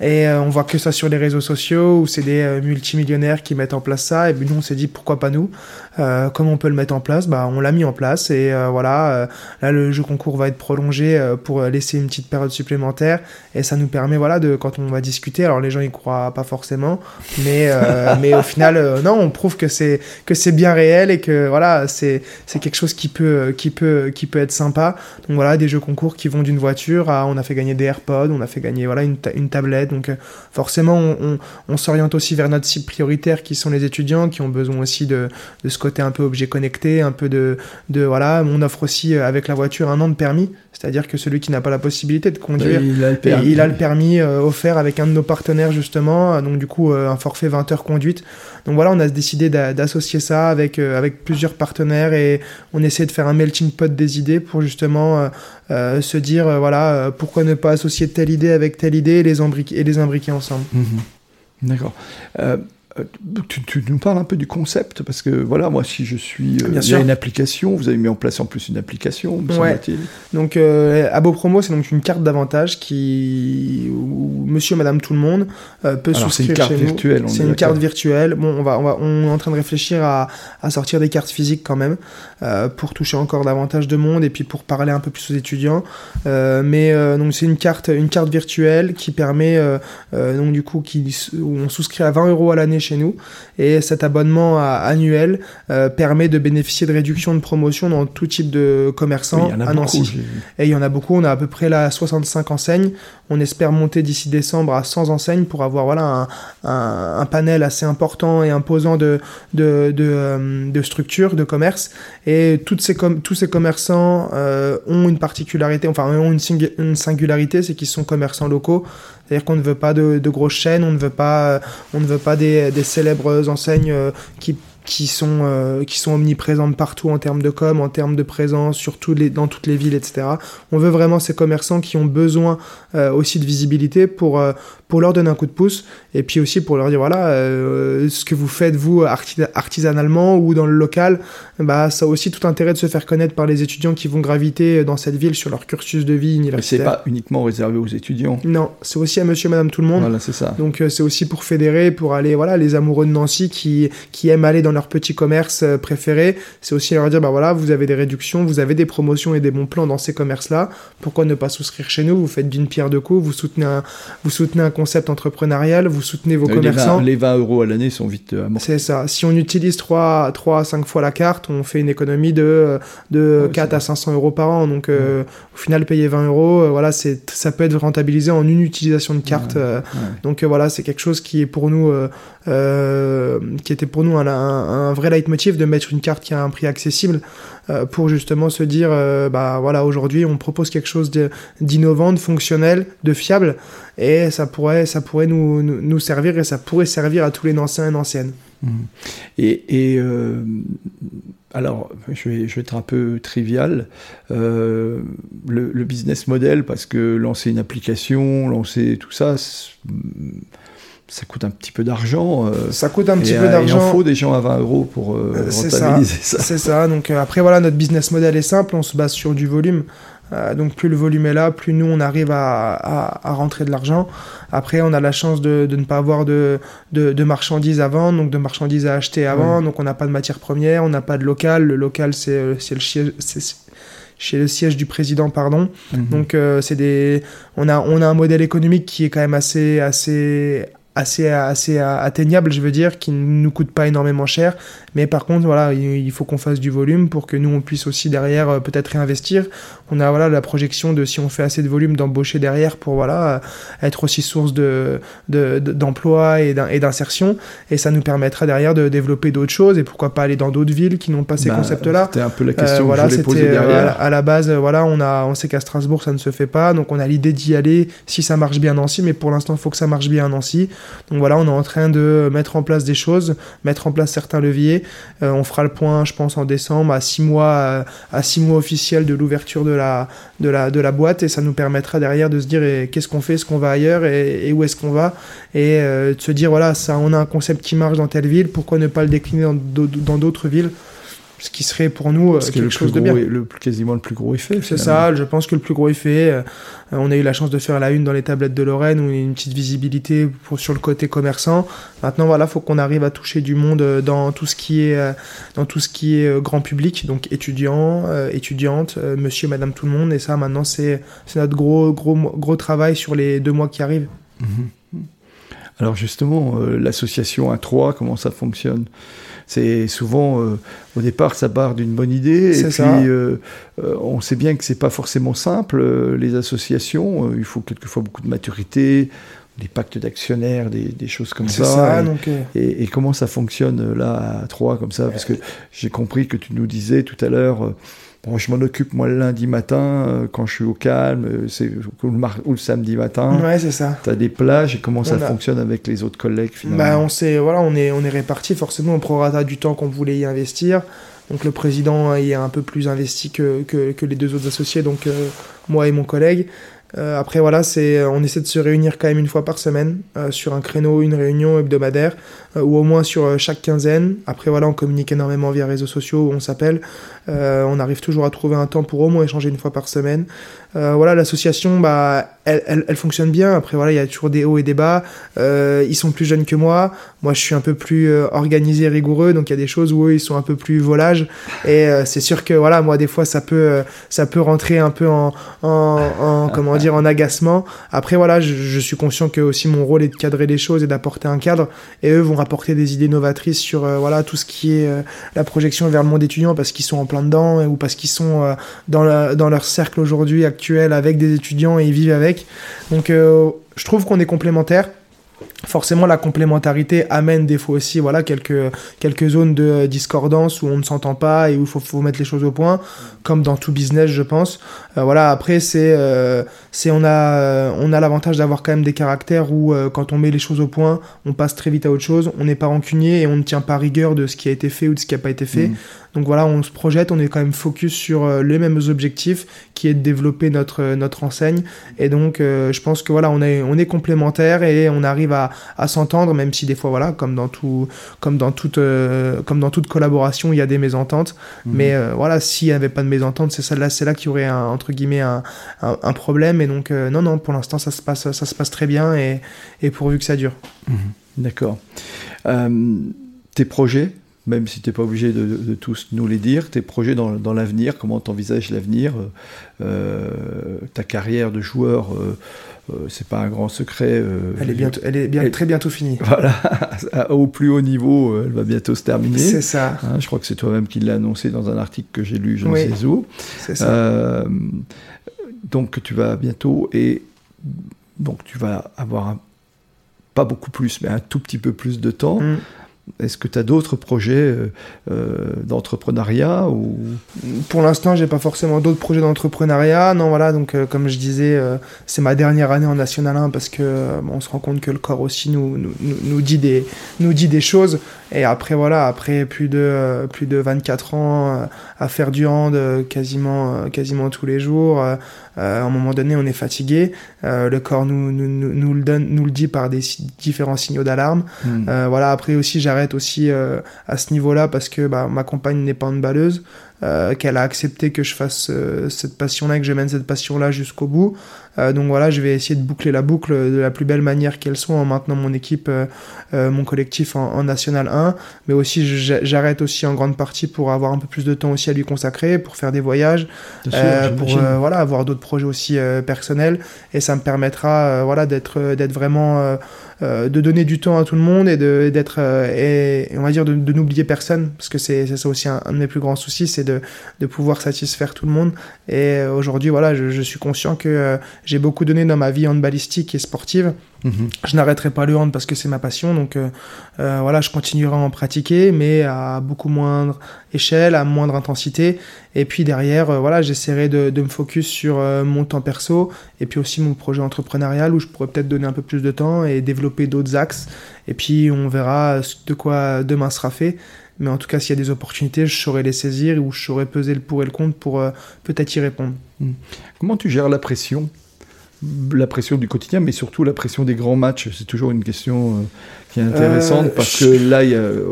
et euh, on voit que ça sur les réseaux sociaux où c'est des euh, multimillionnaires qui mettent en place ça. Et nous, on s'est dit pourquoi pas nous? Comment on peut le mettre en place bah, On l'a mis en place et voilà, là le jeu concours va être prolongé pour laisser une petite période supplémentaire et ça nous permet, voilà, de quand on va discuter, alors les gens y croient pas forcément, mais, mais au final, non, on prouve que c'est que c'est bien réel et que voilà, c'est quelque chose qui peut, qui, peut, qui peut être sympa. Donc voilà, des jeux concours qui vont d'une voiture à on a fait gagner des AirPods, on a fait gagner voilà, une, une tablette. Donc euh, forcément, on, on, s'oriente aussi vers notre cible prioritaire qui sont les étudiants qui ont besoin aussi de, de ce côté un peu objet connecté, un peu de, de voilà. On offre aussi euh, avec la voiture un an de permis, c'est-à-dire que celui qui n'a pas la possibilité de conduire, il a le permis, il a le permis euh, offert avec un de nos partenaires justement. Donc du coup, un forfait 20 heures conduite. Donc voilà, on a décidé d'associer ça avec, avec plusieurs partenaires et on essaie de faire un melting pot des idées pour justement euh, se dire, euh, voilà, euh, pourquoi ne pas associer telle idée avec telle idée et les, imbriquer, et les imbriquer ensemble. Mhm. D'accord. Euh, tu, nous parles un peu du concept parce que voilà moi si je suis euh, Bien il y a une application vous avez mis en place en plus une application ouais. donc euh, Abo Promo c'est donc une carte d'avantage qui où Monsieur Madame tout le monde euh, peut souscrire c'est une carte virtuelle c'est une carte virtuelle. Bon on va, on va on est en train de réfléchir à, à sortir des cartes physiques quand même pour toucher encore davantage de monde et puis pour parler un peu plus aux étudiants. Mais donc c'est une carte une carte virtuelle qui permet donc du coup qui où on souscrit à 20 euros à l'année chez nous. Et cet abonnement annuel euh, permet de bénéficier de réductions de promotion dans tout type de commerçants à Nancy. et il y en a beaucoup, on a à peu près là 65 enseignes. On espère monter d'ici décembre à 100 enseignes pour avoir voilà, un, panel assez important et imposant de, de, de, euh, structures, de commerce. Et toutes ces tous ces commerçants euh, ont une particularité, enfin ont une, une singularité, c'est qu'ils sont commerçants locaux. C'est-à-dire qu'on ne veut pas de, grosses chaînes, on ne veut pas, euh, on des, célèbres enseignes euh, qui qui sont, euh, qui sont omniprésentes partout en termes de com, en termes de présence sur les, dans toutes les villes, etc. On veut vraiment ces commerçants qui ont besoin aussi de visibilité pour, pour leur donner un coup de pouce et puis aussi pour leur dire voilà ce que vous faites vous artisanalement ou dans le local bah ça a aussi tout intérêt de se faire connaître par les étudiants qui vont graviter dans cette ville sur leur cursus de vie universitaire. C'est pas uniquement réservé aux étudiants. Non, c'est aussi à monsieur et madame tout le monde. Voilà, c'est ça. Donc c'est aussi pour fédérer pour aller voilà les amoureux de Nancy qui qui aiment aller dans leur petit commerce préféré, c'est aussi leur dire bah voilà, vous avez des réductions, vous avez des promotions et des bons plans dans ces commerces-là. Pourquoi ne pas souscrire chez nous? Vous faites d'une pierre deux coups, vous soutenez un vous soutenez un concept entrepreneurial, vous soutenez vos commerçants. Les 20, euros à l'année sont vite amortis. C'est ça. Si on utilise 3, 3 à 5 fois la carte, on fait une économie de, de 4 à 500 euros par an. Donc, euh, au final, payer 20 euros, euh, voilà, ça peut être rentabilisé en une utilisation de carte. Euh. donc, voilà, c'est quelque chose qui est pour nous, qui était pour nous un, un, vrai leitmotiv de mettre une carte qui a un prix accessible pour justement se dire, bah voilà, aujourd'hui, on propose quelque chose d'innovant, de fonctionnel, de fiable et ça pourrait, ça pourrait nous, nous, servir et ça pourrait servir à tous les anciens et anciennes. Mmh. Et, et euh, alors, je vais, être un peu trivial. Euh, le, le, business model, parce que lancer une application, lancer tout ça, ça coûte un petit peu d'argent. Euh, ça coûte un petit peu d'argent. Il en faut des gens à 20 euros pour rentabiliser ça. C'est ça. ça. Donc après, voilà, notre business model est simple, on se base sur du volume. donc plus le volume est là, plus nous on arrive à, à, rentrer de l'argent. Après, on a la chance de, de ne pas avoir de, de, de, marchandises à vendre, donc de marchandises à acheter avant. Donc on n'a pas de matière première, on n'a pas de local. Le local, c'est le siège, chez le siège du président, pardon. Mhm. Donc c'est des, on a on a un modèle économique qui est quand même assez assez assez, assez atteignable, je veux dire, qui ne nous coûte pas énormément cher. Mais par contre, voilà, il faut qu'on fasse du volume pour que nous, on puisse aussi derrière euh, peut-être réinvestir. On a voilà la projection de si on fait assez de volume d'embaucher derrière pour voilà euh, être aussi source de d'emploi et d'insertion. Et ça nous permettra derrière de développer d'autres choses et pourquoi pas aller dans d'autres villes qui n'ont pas ces bah, concepts-là. C'était un peu la question euh, que je poser derrière. À, la base, voilà, on a, on sait qu'à Strasbourg ça ne se fait pas, donc on a l'idée d'y aller si ça marche bien à Nancy, mais pour l'instant il faut que ça marche bien à Nancy. Donc voilà, on est en train de mettre en place des choses, mettre en place certains leviers. Euh, on fera le point, je pense, en décembre, à six mois, euh, à six mois officiels de l'ouverture de la, de, la, boîte, et ça nous permettra derrière de se dire qu'est-ce qu'on fait, est-ce qu'on va ailleurs, et, où est-ce qu'on va, et euh, de se dire voilà, ça, on a un concept qui marche dans telle ville, pourquoi ne pas le décliner dans d'autres villes? Ce qui serait pour nous euh, quelque chose de bien. le, quasiment le plus gros effet. C'est ça, je pense que le plus gros effet, euh, on a eu la chance de faire la une dans les tablettes de Lorraine, où il y a une petite visibilité pour, sur le côté commerçant. Maintenant, voilà, faut qu'on arrive à toucher du monde euh, dans tout ce qui est, dans tout ce qui est grand public, donc étudiants, étudiantes, monsieur, madame, tout le monde. Et ça, maintenant, c'est notre gros, gros, gros travail sur les deux mois qui arrivent. Mhm. Alors justement, l'association A3, comment ça fonctionne? C'est souvent, euh, au départ, ça part d'une bonne idée. Et puis, euh, euh, on sait bien que c'est pas forcément simple, les associations. il faut quelquefois beaucoup de maturité, des pactes d'actionnaires, des, choses comme ça. ça et, donc, et, comment ça fonctionne là à trois comme ça? Parce que j'ai compris que tu nous disais tout à l'heure Bon, je m'en occupe moi le lundi matin euh, quand je suis au calme, euh, c'est ou, le, samedi matin. Ouais, c'est ça. Tu as des plages et comment ça fonctionne avec les autres collègues finalement? Bah, on sait voilà, on est on est répartis forcément au prorata du temps qu'on voulait y investir. Donc le président y est un peu plus investi que, que, que les deux autres associés, donc euh, moi et mon collègue. Euh, après voilà, c'est on essaie de se réunir quand même une fois par semaine euh, sur un créneau, une réunion hebdomadaire euh, ou au moins sur chaque quinzaine. Après voilà, on communique énormément via réseaux sociaux où on s'appelle. On arrive toujours à trouver un temps pour au moins échanger une fois par semaine. voilà, l'association, bah, elle, elle, elle, fonctionne bien. Après voilà, il y a toujours des hauts et des bas. ils sont plus jeunes que moi. Moi, je suis un peu plus organisé, rigoureux, donc il y a des choses où eux, ils sont un peu plus volages. Et c'est sûr que voilà, moi des fois, ça peut ça peut rentrer un peu en, en, en comment dire en agacement. Après voilà, je, suis conscient que aussi mon rôle est de cadrer les choses et d'apporter un cadre. Et eux vont rapporter des idées novatrices sur euh, voilà tout ce qui est euh, la projection vers le monde étudiant parce qu'ils sont en plein dedans ou parce qu'ils sont euh, dans, dans leur cercle aujourd'hui actuel avec des étudiants et ils vivent avec. Donc je trouve qu'on est complémentaires forcément la complémentarité amène des fois aussi voilà quelques quelques zones de discordance où on ne s'entend pas et où il faut, faut mettre les choses au point comme dans tout business je pense euh, voilà après c'est euh, c'est on a euh, on a l'avantage d'avoir quand même des caractères où quand on met les choses au point on passe très vite à autre chose on n'est pas rancunier et on ne tient pas rigueur de ce qui a été fait ou de ce qui n'a pas été fait mmh. Donc voilà, on se projette, on est quand même focus sur euh, les mêmes objectifs, qui est de développer notre euh, notre enseigne. Et donc, euh, je pense que voilà, on est on est complémentaires et on arrive à, à s'entendre, même si des fois voilà, comme dans tout comme dans toute comme dans toute collaboration, il y a des mésententes. Mhm. Mais voilà, s'il n'y avait pas de mésentente, c'est là, c'est là qu'il y aurait un, entre guillemets un, un, problème. Et donc non non, pour l'instant ça se passe ça se passe très bien et, et pourvu que ça dure. Mhm. D'accord. tes projets même si tu n'es pas obligé de, tous nous les dire, tes projets dans, l'avenir, comment tu envisages l'avenir, euh, euh, ta carrière de joueur, euh, c'est pas un grand secret. elle est, bientôt, elle est bien, très bientôt finie. Voilà, au plus haut niveau, elle va bientôt se terminer. C'est ça. Hein, je crois que c'est toi-même qui l'as annoncé dans un article que j'ai lu, je ne sais où. C'est ça. donc tu vas bientôt et donc tu vas avoir pas beaucoup plus, mais un tout petit peu plus de temps. Mm. Est-ce que tu as d'autres projets euh, euh, d'entrepreneuriat ou... Pour l'instant, j'ai pas forcément d'autres projets d'entrepreneuriat. Non, voilà, donc euh, comme je disais, c'est ma dernière année en National 1 parce que on se rend compte que le corps aussi nous, nous, nous, dit, des, nous dit des choses. Et après, voilà, après plus de, plus de 24 ans à faire du hand quasiment, quasiment tous les jours, à un moment donné, on est fatigué. le corps nous, nous, nous, le donne, nous le dit par des différents signaux d'alarme. Hmm. voilà, après aussi, j'arrête aussi euh, à ce niveau-là parce que bah, ma compagne n'est pas une balleuse. Qu'elle a accepté que je fasse cette passion-là, que je mène cette passion-là jusqu'au bout. Euh, donc voilà, je vais essayer de boucler la boucle de la plus belle manière qu'elle soit en maintenant mon équipe, euh, euh, mon collectif en, National 1. Mais aussi, j'arrête aussi en grande partie pour avoir un peu plus de temps aussi à lui consacrer, pour faire des voyages, pour voilà, avoir d'autres projets aussi personnels. Et ça me permettra voilà, d'être d'être vraiment de donner du temps à tout le monde et d'être et, on va dire de, n'oublier personne parce que c'est ça aussi un, de mes plus grands soucis c'est de, de pouvoir satisfaire tout le monde et aujourd'hui voilà je, je, suis conscient que j'ai beaucoup donné dans ma vie handballistique et sportive. Mhm. Je n'arrêterai pas le hand parce que c'est ma passion, donc euh, euh, voilà, je continuerai à en pratiquer, mais à beaucoup moindre échelle, à moindre intensité. Et puis derrière, euh, voilà, j'essaierai de, de, me focus sur mon temps perso et puis aussi mon projet entrepreneurial où je pourrais peut-être donner un peu plus de temps et développer d'autres axes. Et puis on verra de quoi demain sera fait. Mais en tout cas, s'il y a des opportunités, je saurai les saisir ou je saurai peser le pour et le contre pour peut-être y répondre. Hmm. Comment tu gères la pression la pression du quotidien, mais surtout la pression des grands matchs? C'est toujours une question euh, qui est intéressante euh, parce que là, euh,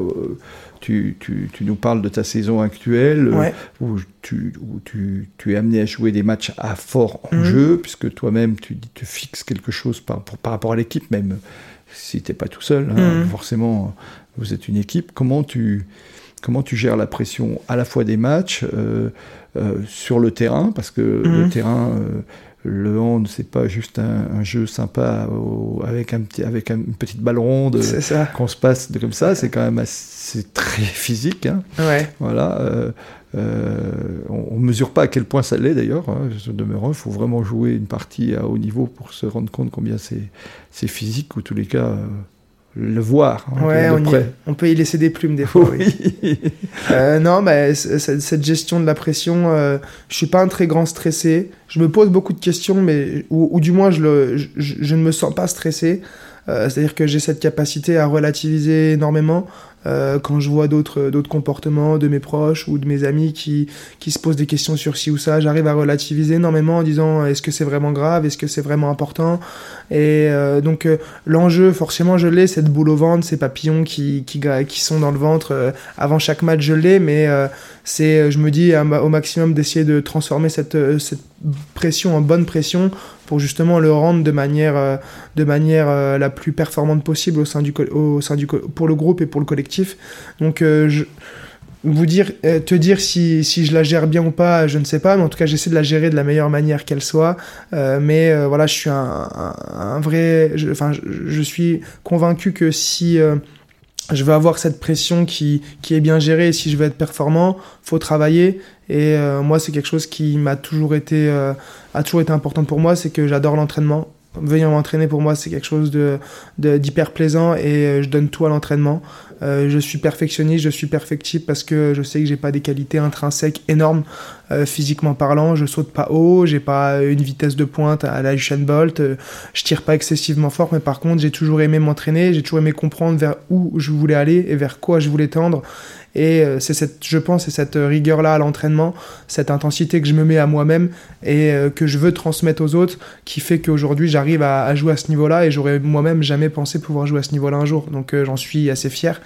tu, tu, tu, nous parles de ta saison actuelle où, tu, où tu, tu, es amené à jouer des matchs à fort enjeu, mhm. puisque toi-même, tu, tu fixes quelque chose par, par rapport à l'équipe, même si tu n'es pas tout seul. Hein, mhm. Forcément, vous êtes une équipe. Comment tu, comment tu gères la pression à la fois des matchs, sur le terrain, parce que le mhm. terrain le hand, c'est pas juste un, jeu sympa avec, un petit, avec une petite balle ronde qu'on se passe de, comme ça. C'est quand même assez, très physique. Hein. Ouais. Voilà. Euh, euh, on, ne mesure pas à quel point ça l'est d'ailleurs. Hein, demeurant, il faut vraiment jouer une partie à haut niveau pour se rendre compte combien c'est physique ou tous les cas. Le voir. Hein, ouais, on, peut y laisser des plumes des fois. Oui. euh, non, mais cette gestion de la pression, euh, je suis pas un très grand stressé. Je me pose beaucoup de questions, mais ou, du moins je, le, je, je, ne me sens pas stressé. Euh, c'est-à-dire que j'ai cette capacité à relativiser énormément. Euh, quand je vois d'autres d'autres comportements de mes proches ou de mes amis qui qui se posent des questions sur ci ou ça, j'arrive à relativiser énormément en disant est-ce que c'est vraiment grave, est-ce que c'est vraiment important? Et euh, donc euh, l'enjeu forcément je l'ai cette boule au ventre, ces papillons qui qui qui sont dans le ventre avant chaque match je l'ai mais c'est je me dis au maximum d'essayer de transformer cette cette pression en bonne pression pour justement le rendre de manière, de manière la plus performante possible au sein du, au sein du, pour le groupe et pour le collectif donc, euh, je, vous dire, euh, te dire si, si, je la gère bien ou pas, je ne sais pas, mais en tout cas, j'essaie de la gérer de la meilleure manière qu'elle soit. Euh, mais voilà, je suis un, vrai. Enfin, je, suis convaincu que si je veux avoir cette pression qui, qui est bien gérée, si je veux être performant, faut travailler. Et moi, c'est quelque chose qui m'a toujours été, a toujours été important pour moi, c'est que j'adore l'entraînement. Venir m'entraîner pour moi c'est quelque chose de d'hyper plaisant. Et euh, je donne tout à l'entraînement euh, je suis perfectionniste je suis perfectible parce que je sais que j'ai pas des qualités intrinsèques énormes euh, physiquement parlant je saute pas haut j'ai pas une vitesse de pointe à la Usain Bolt je tire pas excessivement fort mais par contre j'ai toujours aimé m'entraîner j'ai toujours aimé comprendre vers où je voulais aller et vers quoi je voulais tendre et euh, c'est cette, je pense, c'est cette rigueur-là à l'entraînement, cette intensité que je me mets à moi-même et euh, que je veux transmettre aux autres, qui fait qu'aujourd'hui j'arrive à, jouer à ce niveau-là et j'aurais moi-même jamais pensé pouvoir jouer à ce niveau-là un jour. Donc euh, j'en suis assez fier.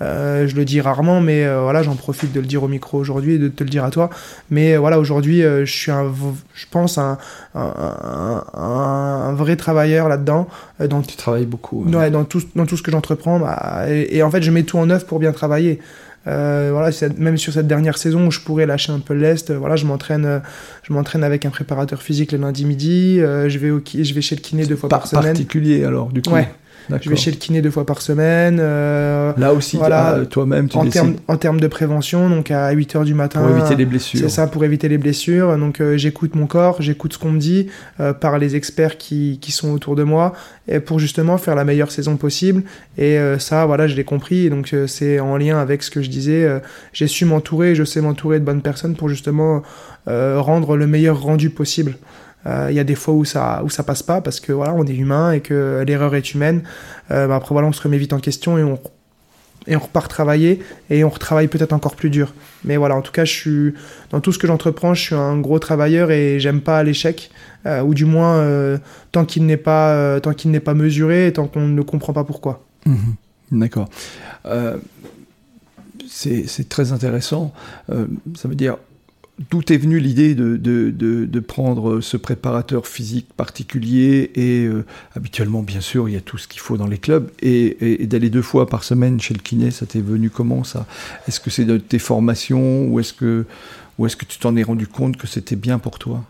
Je le dis rarement, mais voilà, j'en profite de le dire au micro aujourd'hui et de te le dire à toi. Mais voilà, aujourd'hui, je suis un, je pense un, un, un, vrai travailleur là-dedans. Dans, tu travailles beaucoup. Ouais. dans, tout, dans tout ce que j'entreprends. Bah, et, et, en fait, je mets tout en œuvre pour bien travailler. Euh, voilà, même sur cette dernière saison où je pourrais lâcher un peu l'est, euh, voilà, je m'entraîne, euh, je m'entraîne avec un préparateur physique le lundi midi. je vais au, je vais chez le kiné deux fois par, semaine. Particulier alors, du coup. Ouais. Je vais chez le kiné deux fois par semaine. Euh, Là aussi, voilà, ah, toi-même, tu en termes en termes de prévention, donc à 8 h du matin. Pour éviter les blessures. C'est ça, pour éviter les blessures. Donc euh, j'écoute mon corps, j'écoute ce qu'on me dit euh, par les experts qui, qui sont autour de moi, et pour justement faire la meilleure saison possible. Et ça, voilà, je l'ai compris. donc c'est en lien avec ce que je disais. J'ai su m'entourer, je sais m'entourer de bonnes personnes pour justement rendre le meilleur rendu possible. Euh, il y a des fois où ça où ça passe pas parce que voilà on est humain et que l'erreur est humaine. Euh, bah, après voilà on se remet vite en question et on et on repart travailler et on retravaille peut-être encore plus dur. Mais voilà, en tout cas, je suis dans tout ce que j'entreprends, je suis un gros travailleur et j'aime pas l'échec, euh, ou du moins tant qu'il n'est pas tant qu'il n'est pas mesuré, et tant qu'on ne comprend pas pourquoi. Mmh D'accord c'est très intéressant. ça veut dire d'où est venue l'idée de, de, de, prendre ce préparateur physique particulier et habituellement bien sûr il y a tout ce qu'il faut dans les clubs et, d'aller deux fois par semaine chez le kiné ça t'est venu comment ça? Est-ce que c'est de tes formations ou est-ce que, ou est-ce que tu t'en es rendu compte que c'était bien pour toi?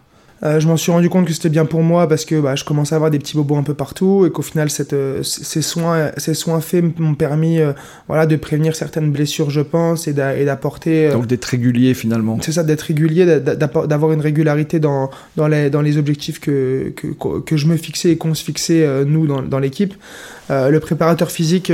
Euh, je m'en suis rendu compte que c'était bien pour moi parce que bah, je commençais à avoir des petits bobos un peu partout et qu'au final cette, euh, ces, soins, ces soins faits m'ont permis euh, voilà, de prévenir certaines blessures, je pense, et d'apporter... Donc d'être régulier finalement. C'est ça, d'être régulier, d'avoir une régularité dans, dans, les, dans les objectifs que, que, que je me fixais et qu'on se fixait, nous, dans, dans l'équipe. Le préparateur physique,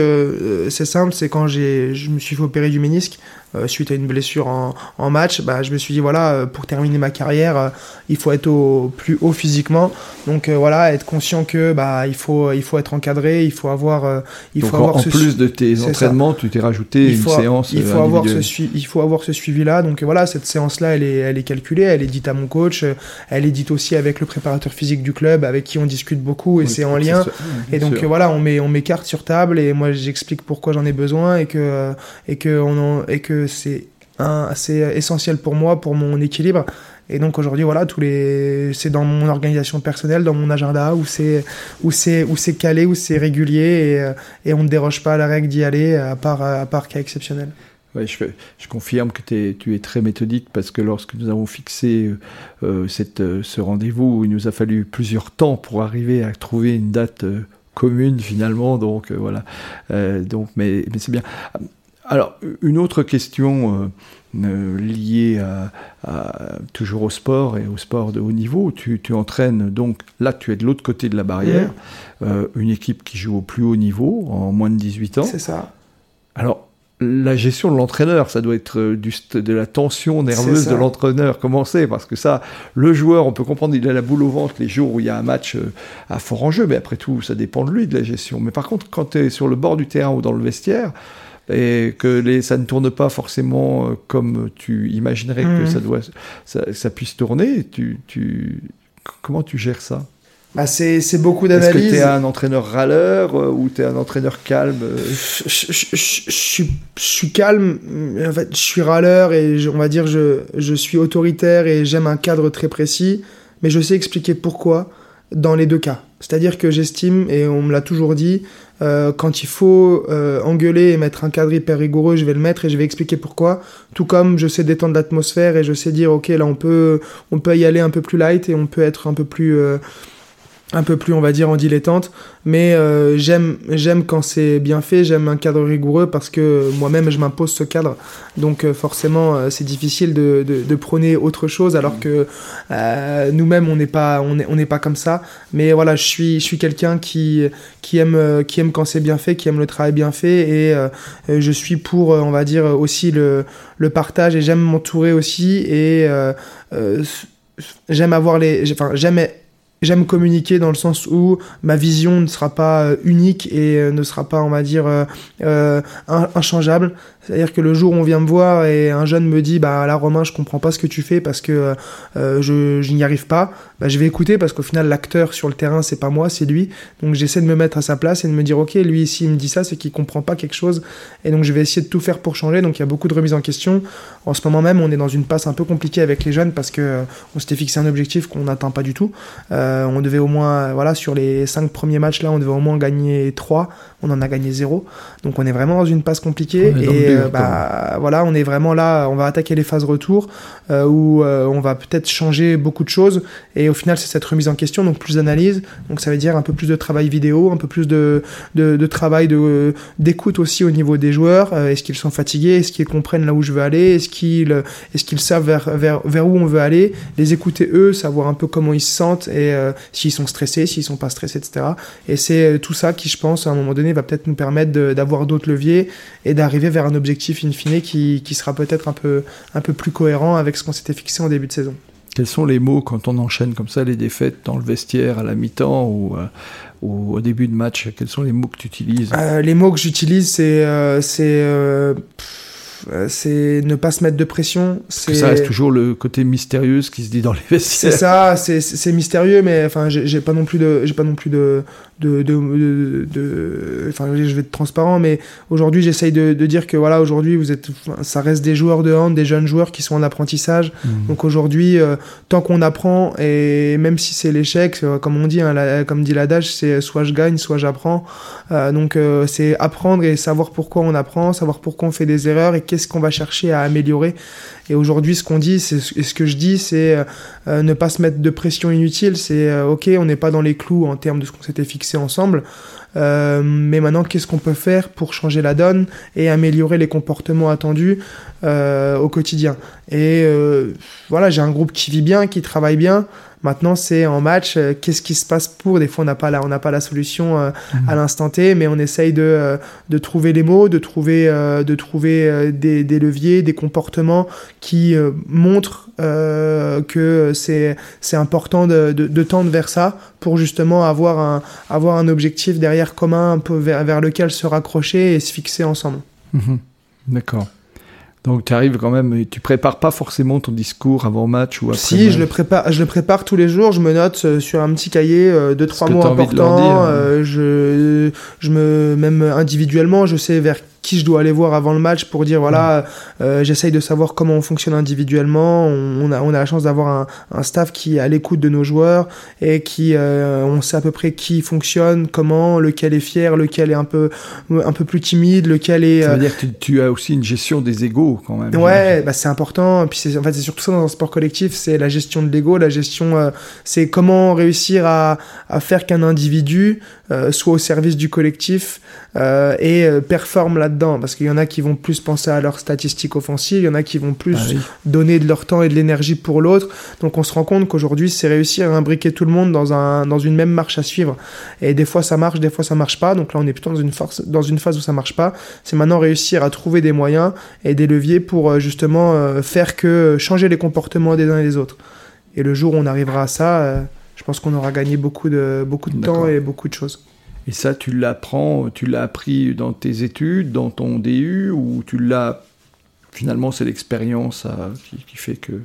c'est simple, c'est quand je me suis fait opérer du ménisque, euh, suite à une blessure en, en, match, bah, je me suis dit voilà, euh, pour terminer ma carrière, euh, il faut être au plus haut physiquement. Donc voilà, être conscient que bah il faut il faut être encadré, il faut avoir il faut avoir en plus de tes entraînements, tu t'es rajouté une séance. Il faut avoir ce il faut avoir ce suivi là. Donc voilà, cette séance là, elle est elle est calculée, elle est dite à mon coach, elle est dite aussi avec le préparateur physique du club, avec qui on discute beaucoup et c'est en lien. et donc voilà, on met on met carte sur table et moi j'explique pourquoi j'en ai besoin et que et que on et que c'est essentiel pour moi, pour mon équilibre. Et donc aujourd'hui, voilà, tous les, c'est dans mon organisation personnelle, dans mon agenda, où c'est, où c'est, où c'est calé, où c'est régulier, et, et, on ne déroge pas à la règle d'y aller, à part, à part cas exceptionnel. Ouais, je, je, confirme que es, tu es très méthodique parce que lorsque nous avons fixé euh, cette, ce rendez-vous, il nous a fallu plusieurs temps pour arriver à trouver une date euh, commune finalement. Donc euh, voilà. donc, mais, mais c'est bien. Alors, une autre question euh, euh, liée à, toujours au sport et au sport de haut niveau. Tu, entraînes donc, là tu es de l'autre côté de la barrière, euh, une équipe qui joue au plus haut niveau, en moins de 18 ans. C'est ça. Alors, la gestion de l'entraîneur, ça doit être du, de la tension nerveuse de l'entraîneur. Comment c'est? Parce que ça, le joueur, on peut comprendre, il a la boule au ventre les jours où il y a un match à fort enjeu, mais après tout, ça dépend de lui, de la gestion. Mais par contre, quand tu es sur le bord du terrain ou dans le vestiaire, et que les, ça ne tourne pas forcément euh, comme tu imaginerais que mhm. ça, doit, ça, puisse tourner. Tu, tu, comment tu gères ça? Bah c'est, beaucoup d'analyse. Est-ce que tu es un entraîneur râleur euh, ou tu es un entraîneur calme euh? Je, je, je, suis calme, en fait, je suis râleur et on va dire je, je suis autoritaire et j'aime un cadre très précis, mais je sais expliquer pourquoi dans les deux cas. C'est-à-dire que j'estime, et on me l'a toujours dit, euh, quand il faut euh, engueuler et mettre un cadre hyper rigoureux, je vais le mettre et je vais expliquer pourquoi. Tout comme je sais détendre l'atmosphère et je sais dire ok là on peut on peut y aller un peu plus light et on peut être un peu plus euh, un peu plus on va dire en dilettante. Mais euh, j'aime j'aime quand c'est bien fait j'aime un cadre rigoureux parce que moi-même je m'impose ce cadre. Donc euh, forcément euh, c'est difficile de, de, de, prôner autre chose alors mmh. que nous-mêmes on n'est pas on est on n'est pas comme ça. Mais voilà je suis je suis quelqu'un qui qui aime qui aime quand c'est bien fait qui aime le travail bien fait et je suis pour on va dire aussi le le partage et j'aime m'entourer aussi et j'aime avoir les enfin j'aime J'aime communiquer dans le sens où ma vision ne sera pas euh, unique et euh, ne sera pas, on va dire, euh, inchangeable. C'est-à-dire que le jour où on vient me voir et un jeune me dit bah là Romain je comprends pas ce que tu fais parce que euh, je, je n'y arrive pas, bah, je vais écouter parce qu'au final l'acteur sur le terrain c'est pas moi c'est lui. Donc j'essaie de me mettre à sa place et de me dire ok lui ici il me dit ça c'est qu'il comprend pas quelque chose et donc je vais essayer de tout faire pour changer. Donc il y a beaucoup de remises en question. En ce moment même on est dans une passe un peu compliquée avec les jeunes parce que euh, on s'était fixé un objectif qu'on n'atteint pas du tout. Euh, on devait au moins voilà sur les cinq premiers matchs là on devait au moins gagner 3 on en a gagné 0 donc on est vraiment dans une passe compliquée et euh, bah, voilà, on est vraiment là, on va attaquer les phases retour euh, où euh, on va peut-être changer beaucoup de choses. Et au final c'est cette remise en question, donc plus d'analyse, donc ça veut dire un peu plus de travail vidéo, un peu plus de, de, travail de d'écoute aussi au niveau des joueurs, est-ce qu'ils sont fatigués, est-ce qu'ils comprennent là où je veux aller, est-ce qu'ils est-ce qu'ils savent vers, vers, vers où on veut aller, les écouter eux, savoir un peu comment ils se sentent et s'ils sont stressés, s'ils sont pas stressés, etc. Et c'est tout ça qui je pense à un moment donné va peut-être nous permettre d'avoir d'autres leviers et d'arriver vers un objectif objectif in fine qui, qui sera peut-être un peu, un peu plus cohérent avec ce qu'on s'était fixé en début de saison. Quels sont les mots quand on enchaîne comme ça les défaites dans le vestiaire à la mi-temps ou, euh, au début de match Quels sont les mots que tu utilises? Euh, Les mots que j'utilise, c'est euh, c'est ne pas se mettre de pression. C'est ça reste toujours le côté mystérieux qui se dit dans les vestiaires. C'est ça, c'est mystérieux, mais enfin j'ai pas non plus de j'ai pas non plus de de, de, de, enfin, je vais être transparent, mais aujourd'hui, j'essaye de, de, dire que voilà, aujourd'hui, vous êtes, ça reste des joueurs de hand, des jeunes joueurs qui sont en apprentissage. Mmh. Donc aujourd'hui, euh, tant qu'on apprend, et même si c'est l'échec, euh, comme on dit, hein, comme dit l'adage, c'est soit je gagne, soit j'apprends. Euh, donc euh, c'est apprendre et savoir pourquoi on apprend, savoir pourquoi on fait des erreurs et qu'est-ce qu'on va chercher à améliorer. Et aujourd'hui, ce qu'on dit, c'est ce que je dis, c'est euh, ne pas se mettre de pression inutile. C'est euh, ok, on n'est pas dans les clous en termes de ce qu'on s'était fixé ensemble. Euh, mais maintenant, qu'est-ce qu'on peut faire pour changer la donne et améliorer les comportements attendus? Au quotidien Et voilà, j'ai un groupe qui vit bien, qui travaille bien. Maintenant, c'est en match, euh, qu'est-ce qui se passe pour? Des fois, on n'a pas la, on pas la solution euh, mhm. à l'instant T, mais on essaye de, euh, de trouver les mots, de trouver, de trouver des, des, leviers, des comportements qui montrent que c'est, c'est important de, de, de, tendre vers ça pour justement avoir un, avoir un objectif derrière commun un peu vers, vers lequel se raccrocher et se fixer ensemble. Mhm. D'accord. Donc tu arrives quand même, tu prépares pas forcément ton discours avant match ou après Si, je le prépare, je le prépare tous les jours. Je me note euh, sur un petit cahier euh, deux trois mots importants. Euh, je, je me même individuellement, je sais vers qui je dois aller voir avant le match pour dire voilà, euh, j'essaye de savoir comment on fonctionne individuellement. On, a, on a la chance d'avoir un, un, staff qui est à l'écoute de nos joueurs et qui, euh, on sait à peu près qui fonctionne, comment, lequel est fier, lequel est un peu, un peu plus timide, lequel est. Ça veut euh, dire que tu, as aussi une gestion des égaux quand même. Ouais, bah c'est important. puis c'est, en fait, c'est surtout ça dans un sport collectif, c'est la gestion de l'ego, la gestion, c'est comment réussir à, à faire qu'un individu soit au service du collectif et performe là-dedans parce qu'il y en a qui vont plus penser à leurs statistiques offensives, il y en a qui vont plus ah donner de leur temps et de l'énergie pour l'autre. Donc on se rend compte qu'aujourd'hui, c'est réussir à imbriquer tout le monde dans, un, dans une même marche à suivre. Et des fois ça marche, des fois ça marche pas. Donc là, on est plutôt dans une, force, dans une phase où ça marche pas. C'est maintenant réussir à trouver des moyens et des leviers pour euh, justement euh, faire que changer les comportements des uns et des autres. Et le jour où on arrivera à ça, euh, pense qu'on aura gagné beaucoup de, beaucoup de temps et beaucoup de choses. Et ça, tu l'apprends, tu l'as appris dans tes études, dans ton DU, ou tu l'as. Finalement, c'est l'expérience qui, qui, fait que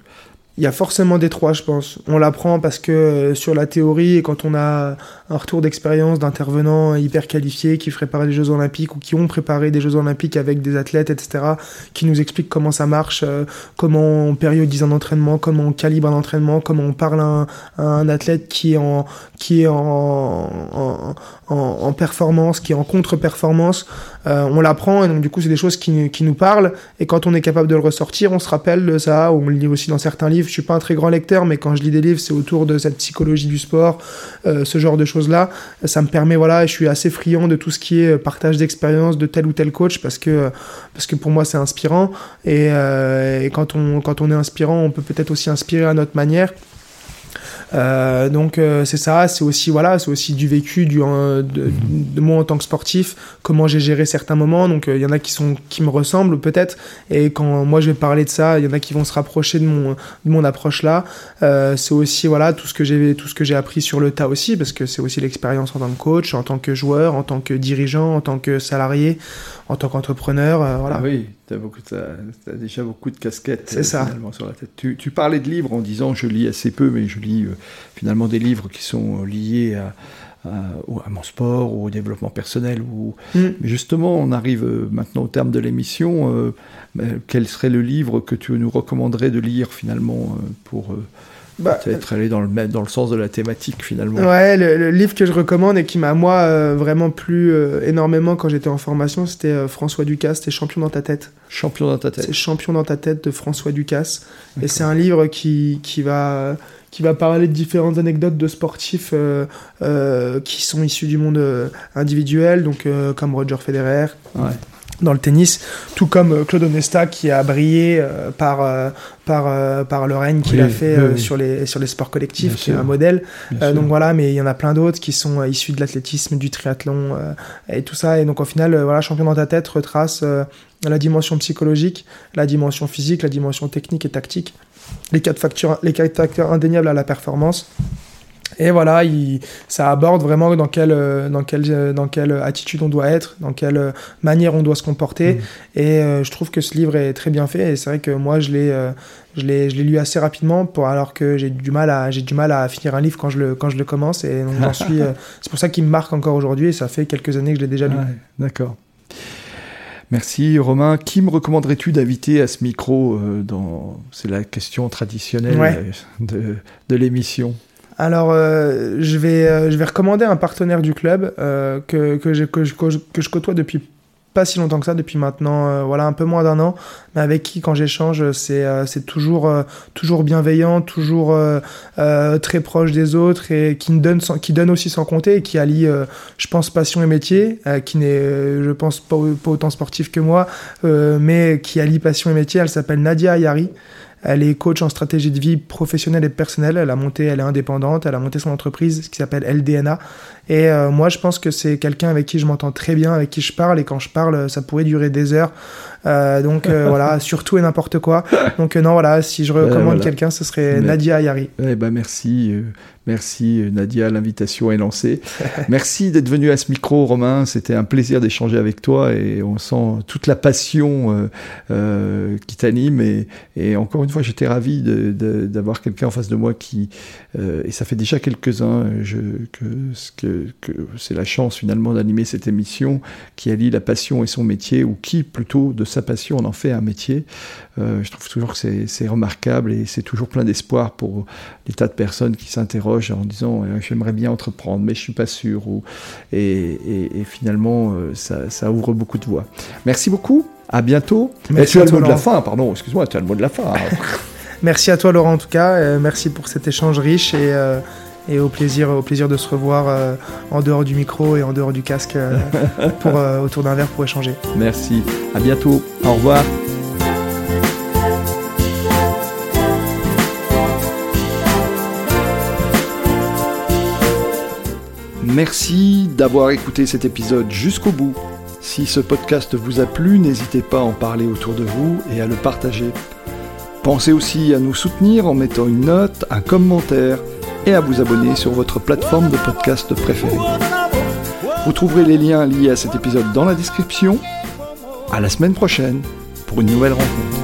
il y a forcément des trois, je pense. On l'apprend parce que euh, sur la théorie, quand on a un retour d'expérience d'intervenants hyper qualifiés qui préparent des Jeux Olympiques ou qui ont préparé des Jeux Olympiques avec des athlètes, etc., qui nous expliquent comment ça marche, euh, comment on périodise un entraînement, comment on calibre un entraînement, comment on parle à un, athlète qui est en, qui est en, en, en, performance, qui est en contre-performance. Euh, on l'apprend et donc du coup, c'est des choses qui, nous parlent. Et quand on est capable de le ressortir, on se rappelle de ça. On le lit aussi dans certains livres je suis pas un très grand lecteur, mais quand je lis des livres, c'est autour de cette psychologie du sport, euh, ce genre de choses-là. Ça me permet, voilà, je suis assez friand de tout ce qui est partage d'expérience de tel ou tel coach parce que, parce que pour moi, c'est inspirant. Et, euh, et, quand, on, quand on est inspirant, on peut peut-être aussi inspirer à notre manière. Euh, donc euh, c'est ça, c'est aussi voilà, c'est aussi du vécu du de, de, moi en tant que sportif, comment j'ai géré certains moments. Donc il euh, y en a qui sont qui me ressemblent peut-être, et quand moi je vais parler de ça, il y en a qui vont se rapprocher de mon de mon approche là. c'est aussi voilà tout ce que j'ai tout ce que j'ai appris sur le tas aussi, parce que c'est aussi l'expérience en tant que coach, en tant que joueur, en tant que dirigeant, en tant que salarié, en tant qu'entrepreneur. voilà. Ah oui, tu as, as, déjà beaucoup de casquettes c'est ça. sur la tête. Tu, tu, parlais de livres en disant je lis assez peu, mais je lis finalement des livres qui sont liés à, à, mon sport ou au développement personnel. Ou... Mm. Justement, on arrive euh, maintenant au terme de l'émission. Euh, quel serait le livre que tu nous recommanderais de lire finalement euh, pour bah, peut-être aller dans le, dans le sens de la thématique finalement Ouais, le, livre que je recommande et qui m'a moi vraiment plu énormément quand j'étais en formation, c'était François Ducasse, c'était Champion dans ta tête. Champion dans ta tête. C'est Champion dans ta tête de François Ducasse. Et c'est un livre qui, qui va qui va parler de différentes anecdotes de sportifs euh, euh, qui sont issus du monde euh, individuel, donc comme Roger Federer. Dans le tennis, tout comme Claude Onesta qui a brillé par, par, par le règne qu'il a fait sur, les, sur les sports collectifs, qui est un modèle. donc voilà, mais il y en a plein d'autres qui sont issus de l'athlétisme, du triathlon et tout ça. Et donc au final, voilà, Champion dans ta tête retrace la dimension psychologique, la dimension physique, la dimension technique et tactique les quatre, facteurs, les quatre facteurs indéniables à la performance. Et voilà, il, ça aborde vraiment dans quelle, dans, quelle, dans quelle attitude on doit être, dans quelle manière on doit se comporter. Mmh. Et je trouve que ce livre est très bien fait. Et c'est vrai que moi, je l'ai, je l'ai, je l'ai lu assez rapidement, pour, alors que j'ai du mal à, j'ai du mal à finir un livre quand je le, quand je le commence. Et donc j'en suis, c'est pour ça qu'il me marque encore aujourd'hui. Et ça fait quelques années que je l'ai déjà lu. d'accord. Merci Romain. Qui me recommanderais-tu d'inviter à ce micro dans... C'est la question traditionnelle de, de l'émission? Alors, euh, je, vais, euh, je vais recommander un partenaire du club euh, que, que, je, que, je, que, je, côtoie depuis pas si longtemps que ça, depuis maintenant voilà, un peu moins d'un an, mais avec qui, quand j'échange, c'est c'est toujours, toujours bienveillant, toujours très proche des autres et qui, donne, qui donne aussi sans compter et qui allie, je pense, passion et métier, qui n'est, je pense, pas, pas, autant sportif que moi, mais qui allie passion et métier. Elle s'appelle Nadia Ayari. Elle est coach en stratégie de vie professionnelle et personnelle. Elle a monté, elle est indépendante, elle a monté son entreprise qui s'appelle LDNA. Et euh, moi, je pense que c'est quelqu'un avec qui je m'entends très bien, avec qui je parle. Et quand je parle, ça pourrait durer des heures. Euh, donc euh, voilà, surtout et n'importe quoi. Donc non, voilà, si je recommande quelqu'un, ce serait Nadia Ayari. Eh ben merci. Merci Nadia, l'invitation est lancée. Merci d'être venu à ce micro, Romain. C'était un plaisir d'échanger avec toi et on sent toute la passion euh, euh, qui t'anime. Et, et, encore une fois, j'étais ravi d'avoir quelqu'un en face de moi qui, euh, et ça fait déjà quelques-uns que, que, que c'est la chance finalement d'animer cette émission qui allie la passion et son métier, ou qui plutôt de sa passion on en fait un métier. je trouve toujours que c'est remarquable et c'est toujours plein d'espoir pour des tas de personnes qui s'interrogent en disant euh, j'aimerais bien entreprendre, mais je suis pas sûr. Ou, et, finalement, euh, ça, ouvre beaucoup de voies. Merci beaucoup. À bientôt. Merci tu as le mot de la fin, pardon, excuse-moi, tu as le mot de la fin. merci à toi, Laurent, en tout cas. Euh, merci pour cet échange riche et, et au, plaisir, au plaisir de se revoir en dehors du micro et en dehors du casque pour, autour d'un verre pour échanger. Merci. À bientôt. Au revoir. Merci d'avoir écouté cet épisode jusqu'au bout. Si ce podcast vous a plu, n'hésitez pas à en parler autour de vous et à le partager. Pensez aussi à nous soutenir en mettant une note, un commentaire et à vous abonner sur votre plateforme de podcast préférée. Vous trouverez les liens liés à cet épisode dans la description. À la semaine prochaine pour une nouvelle rencontre.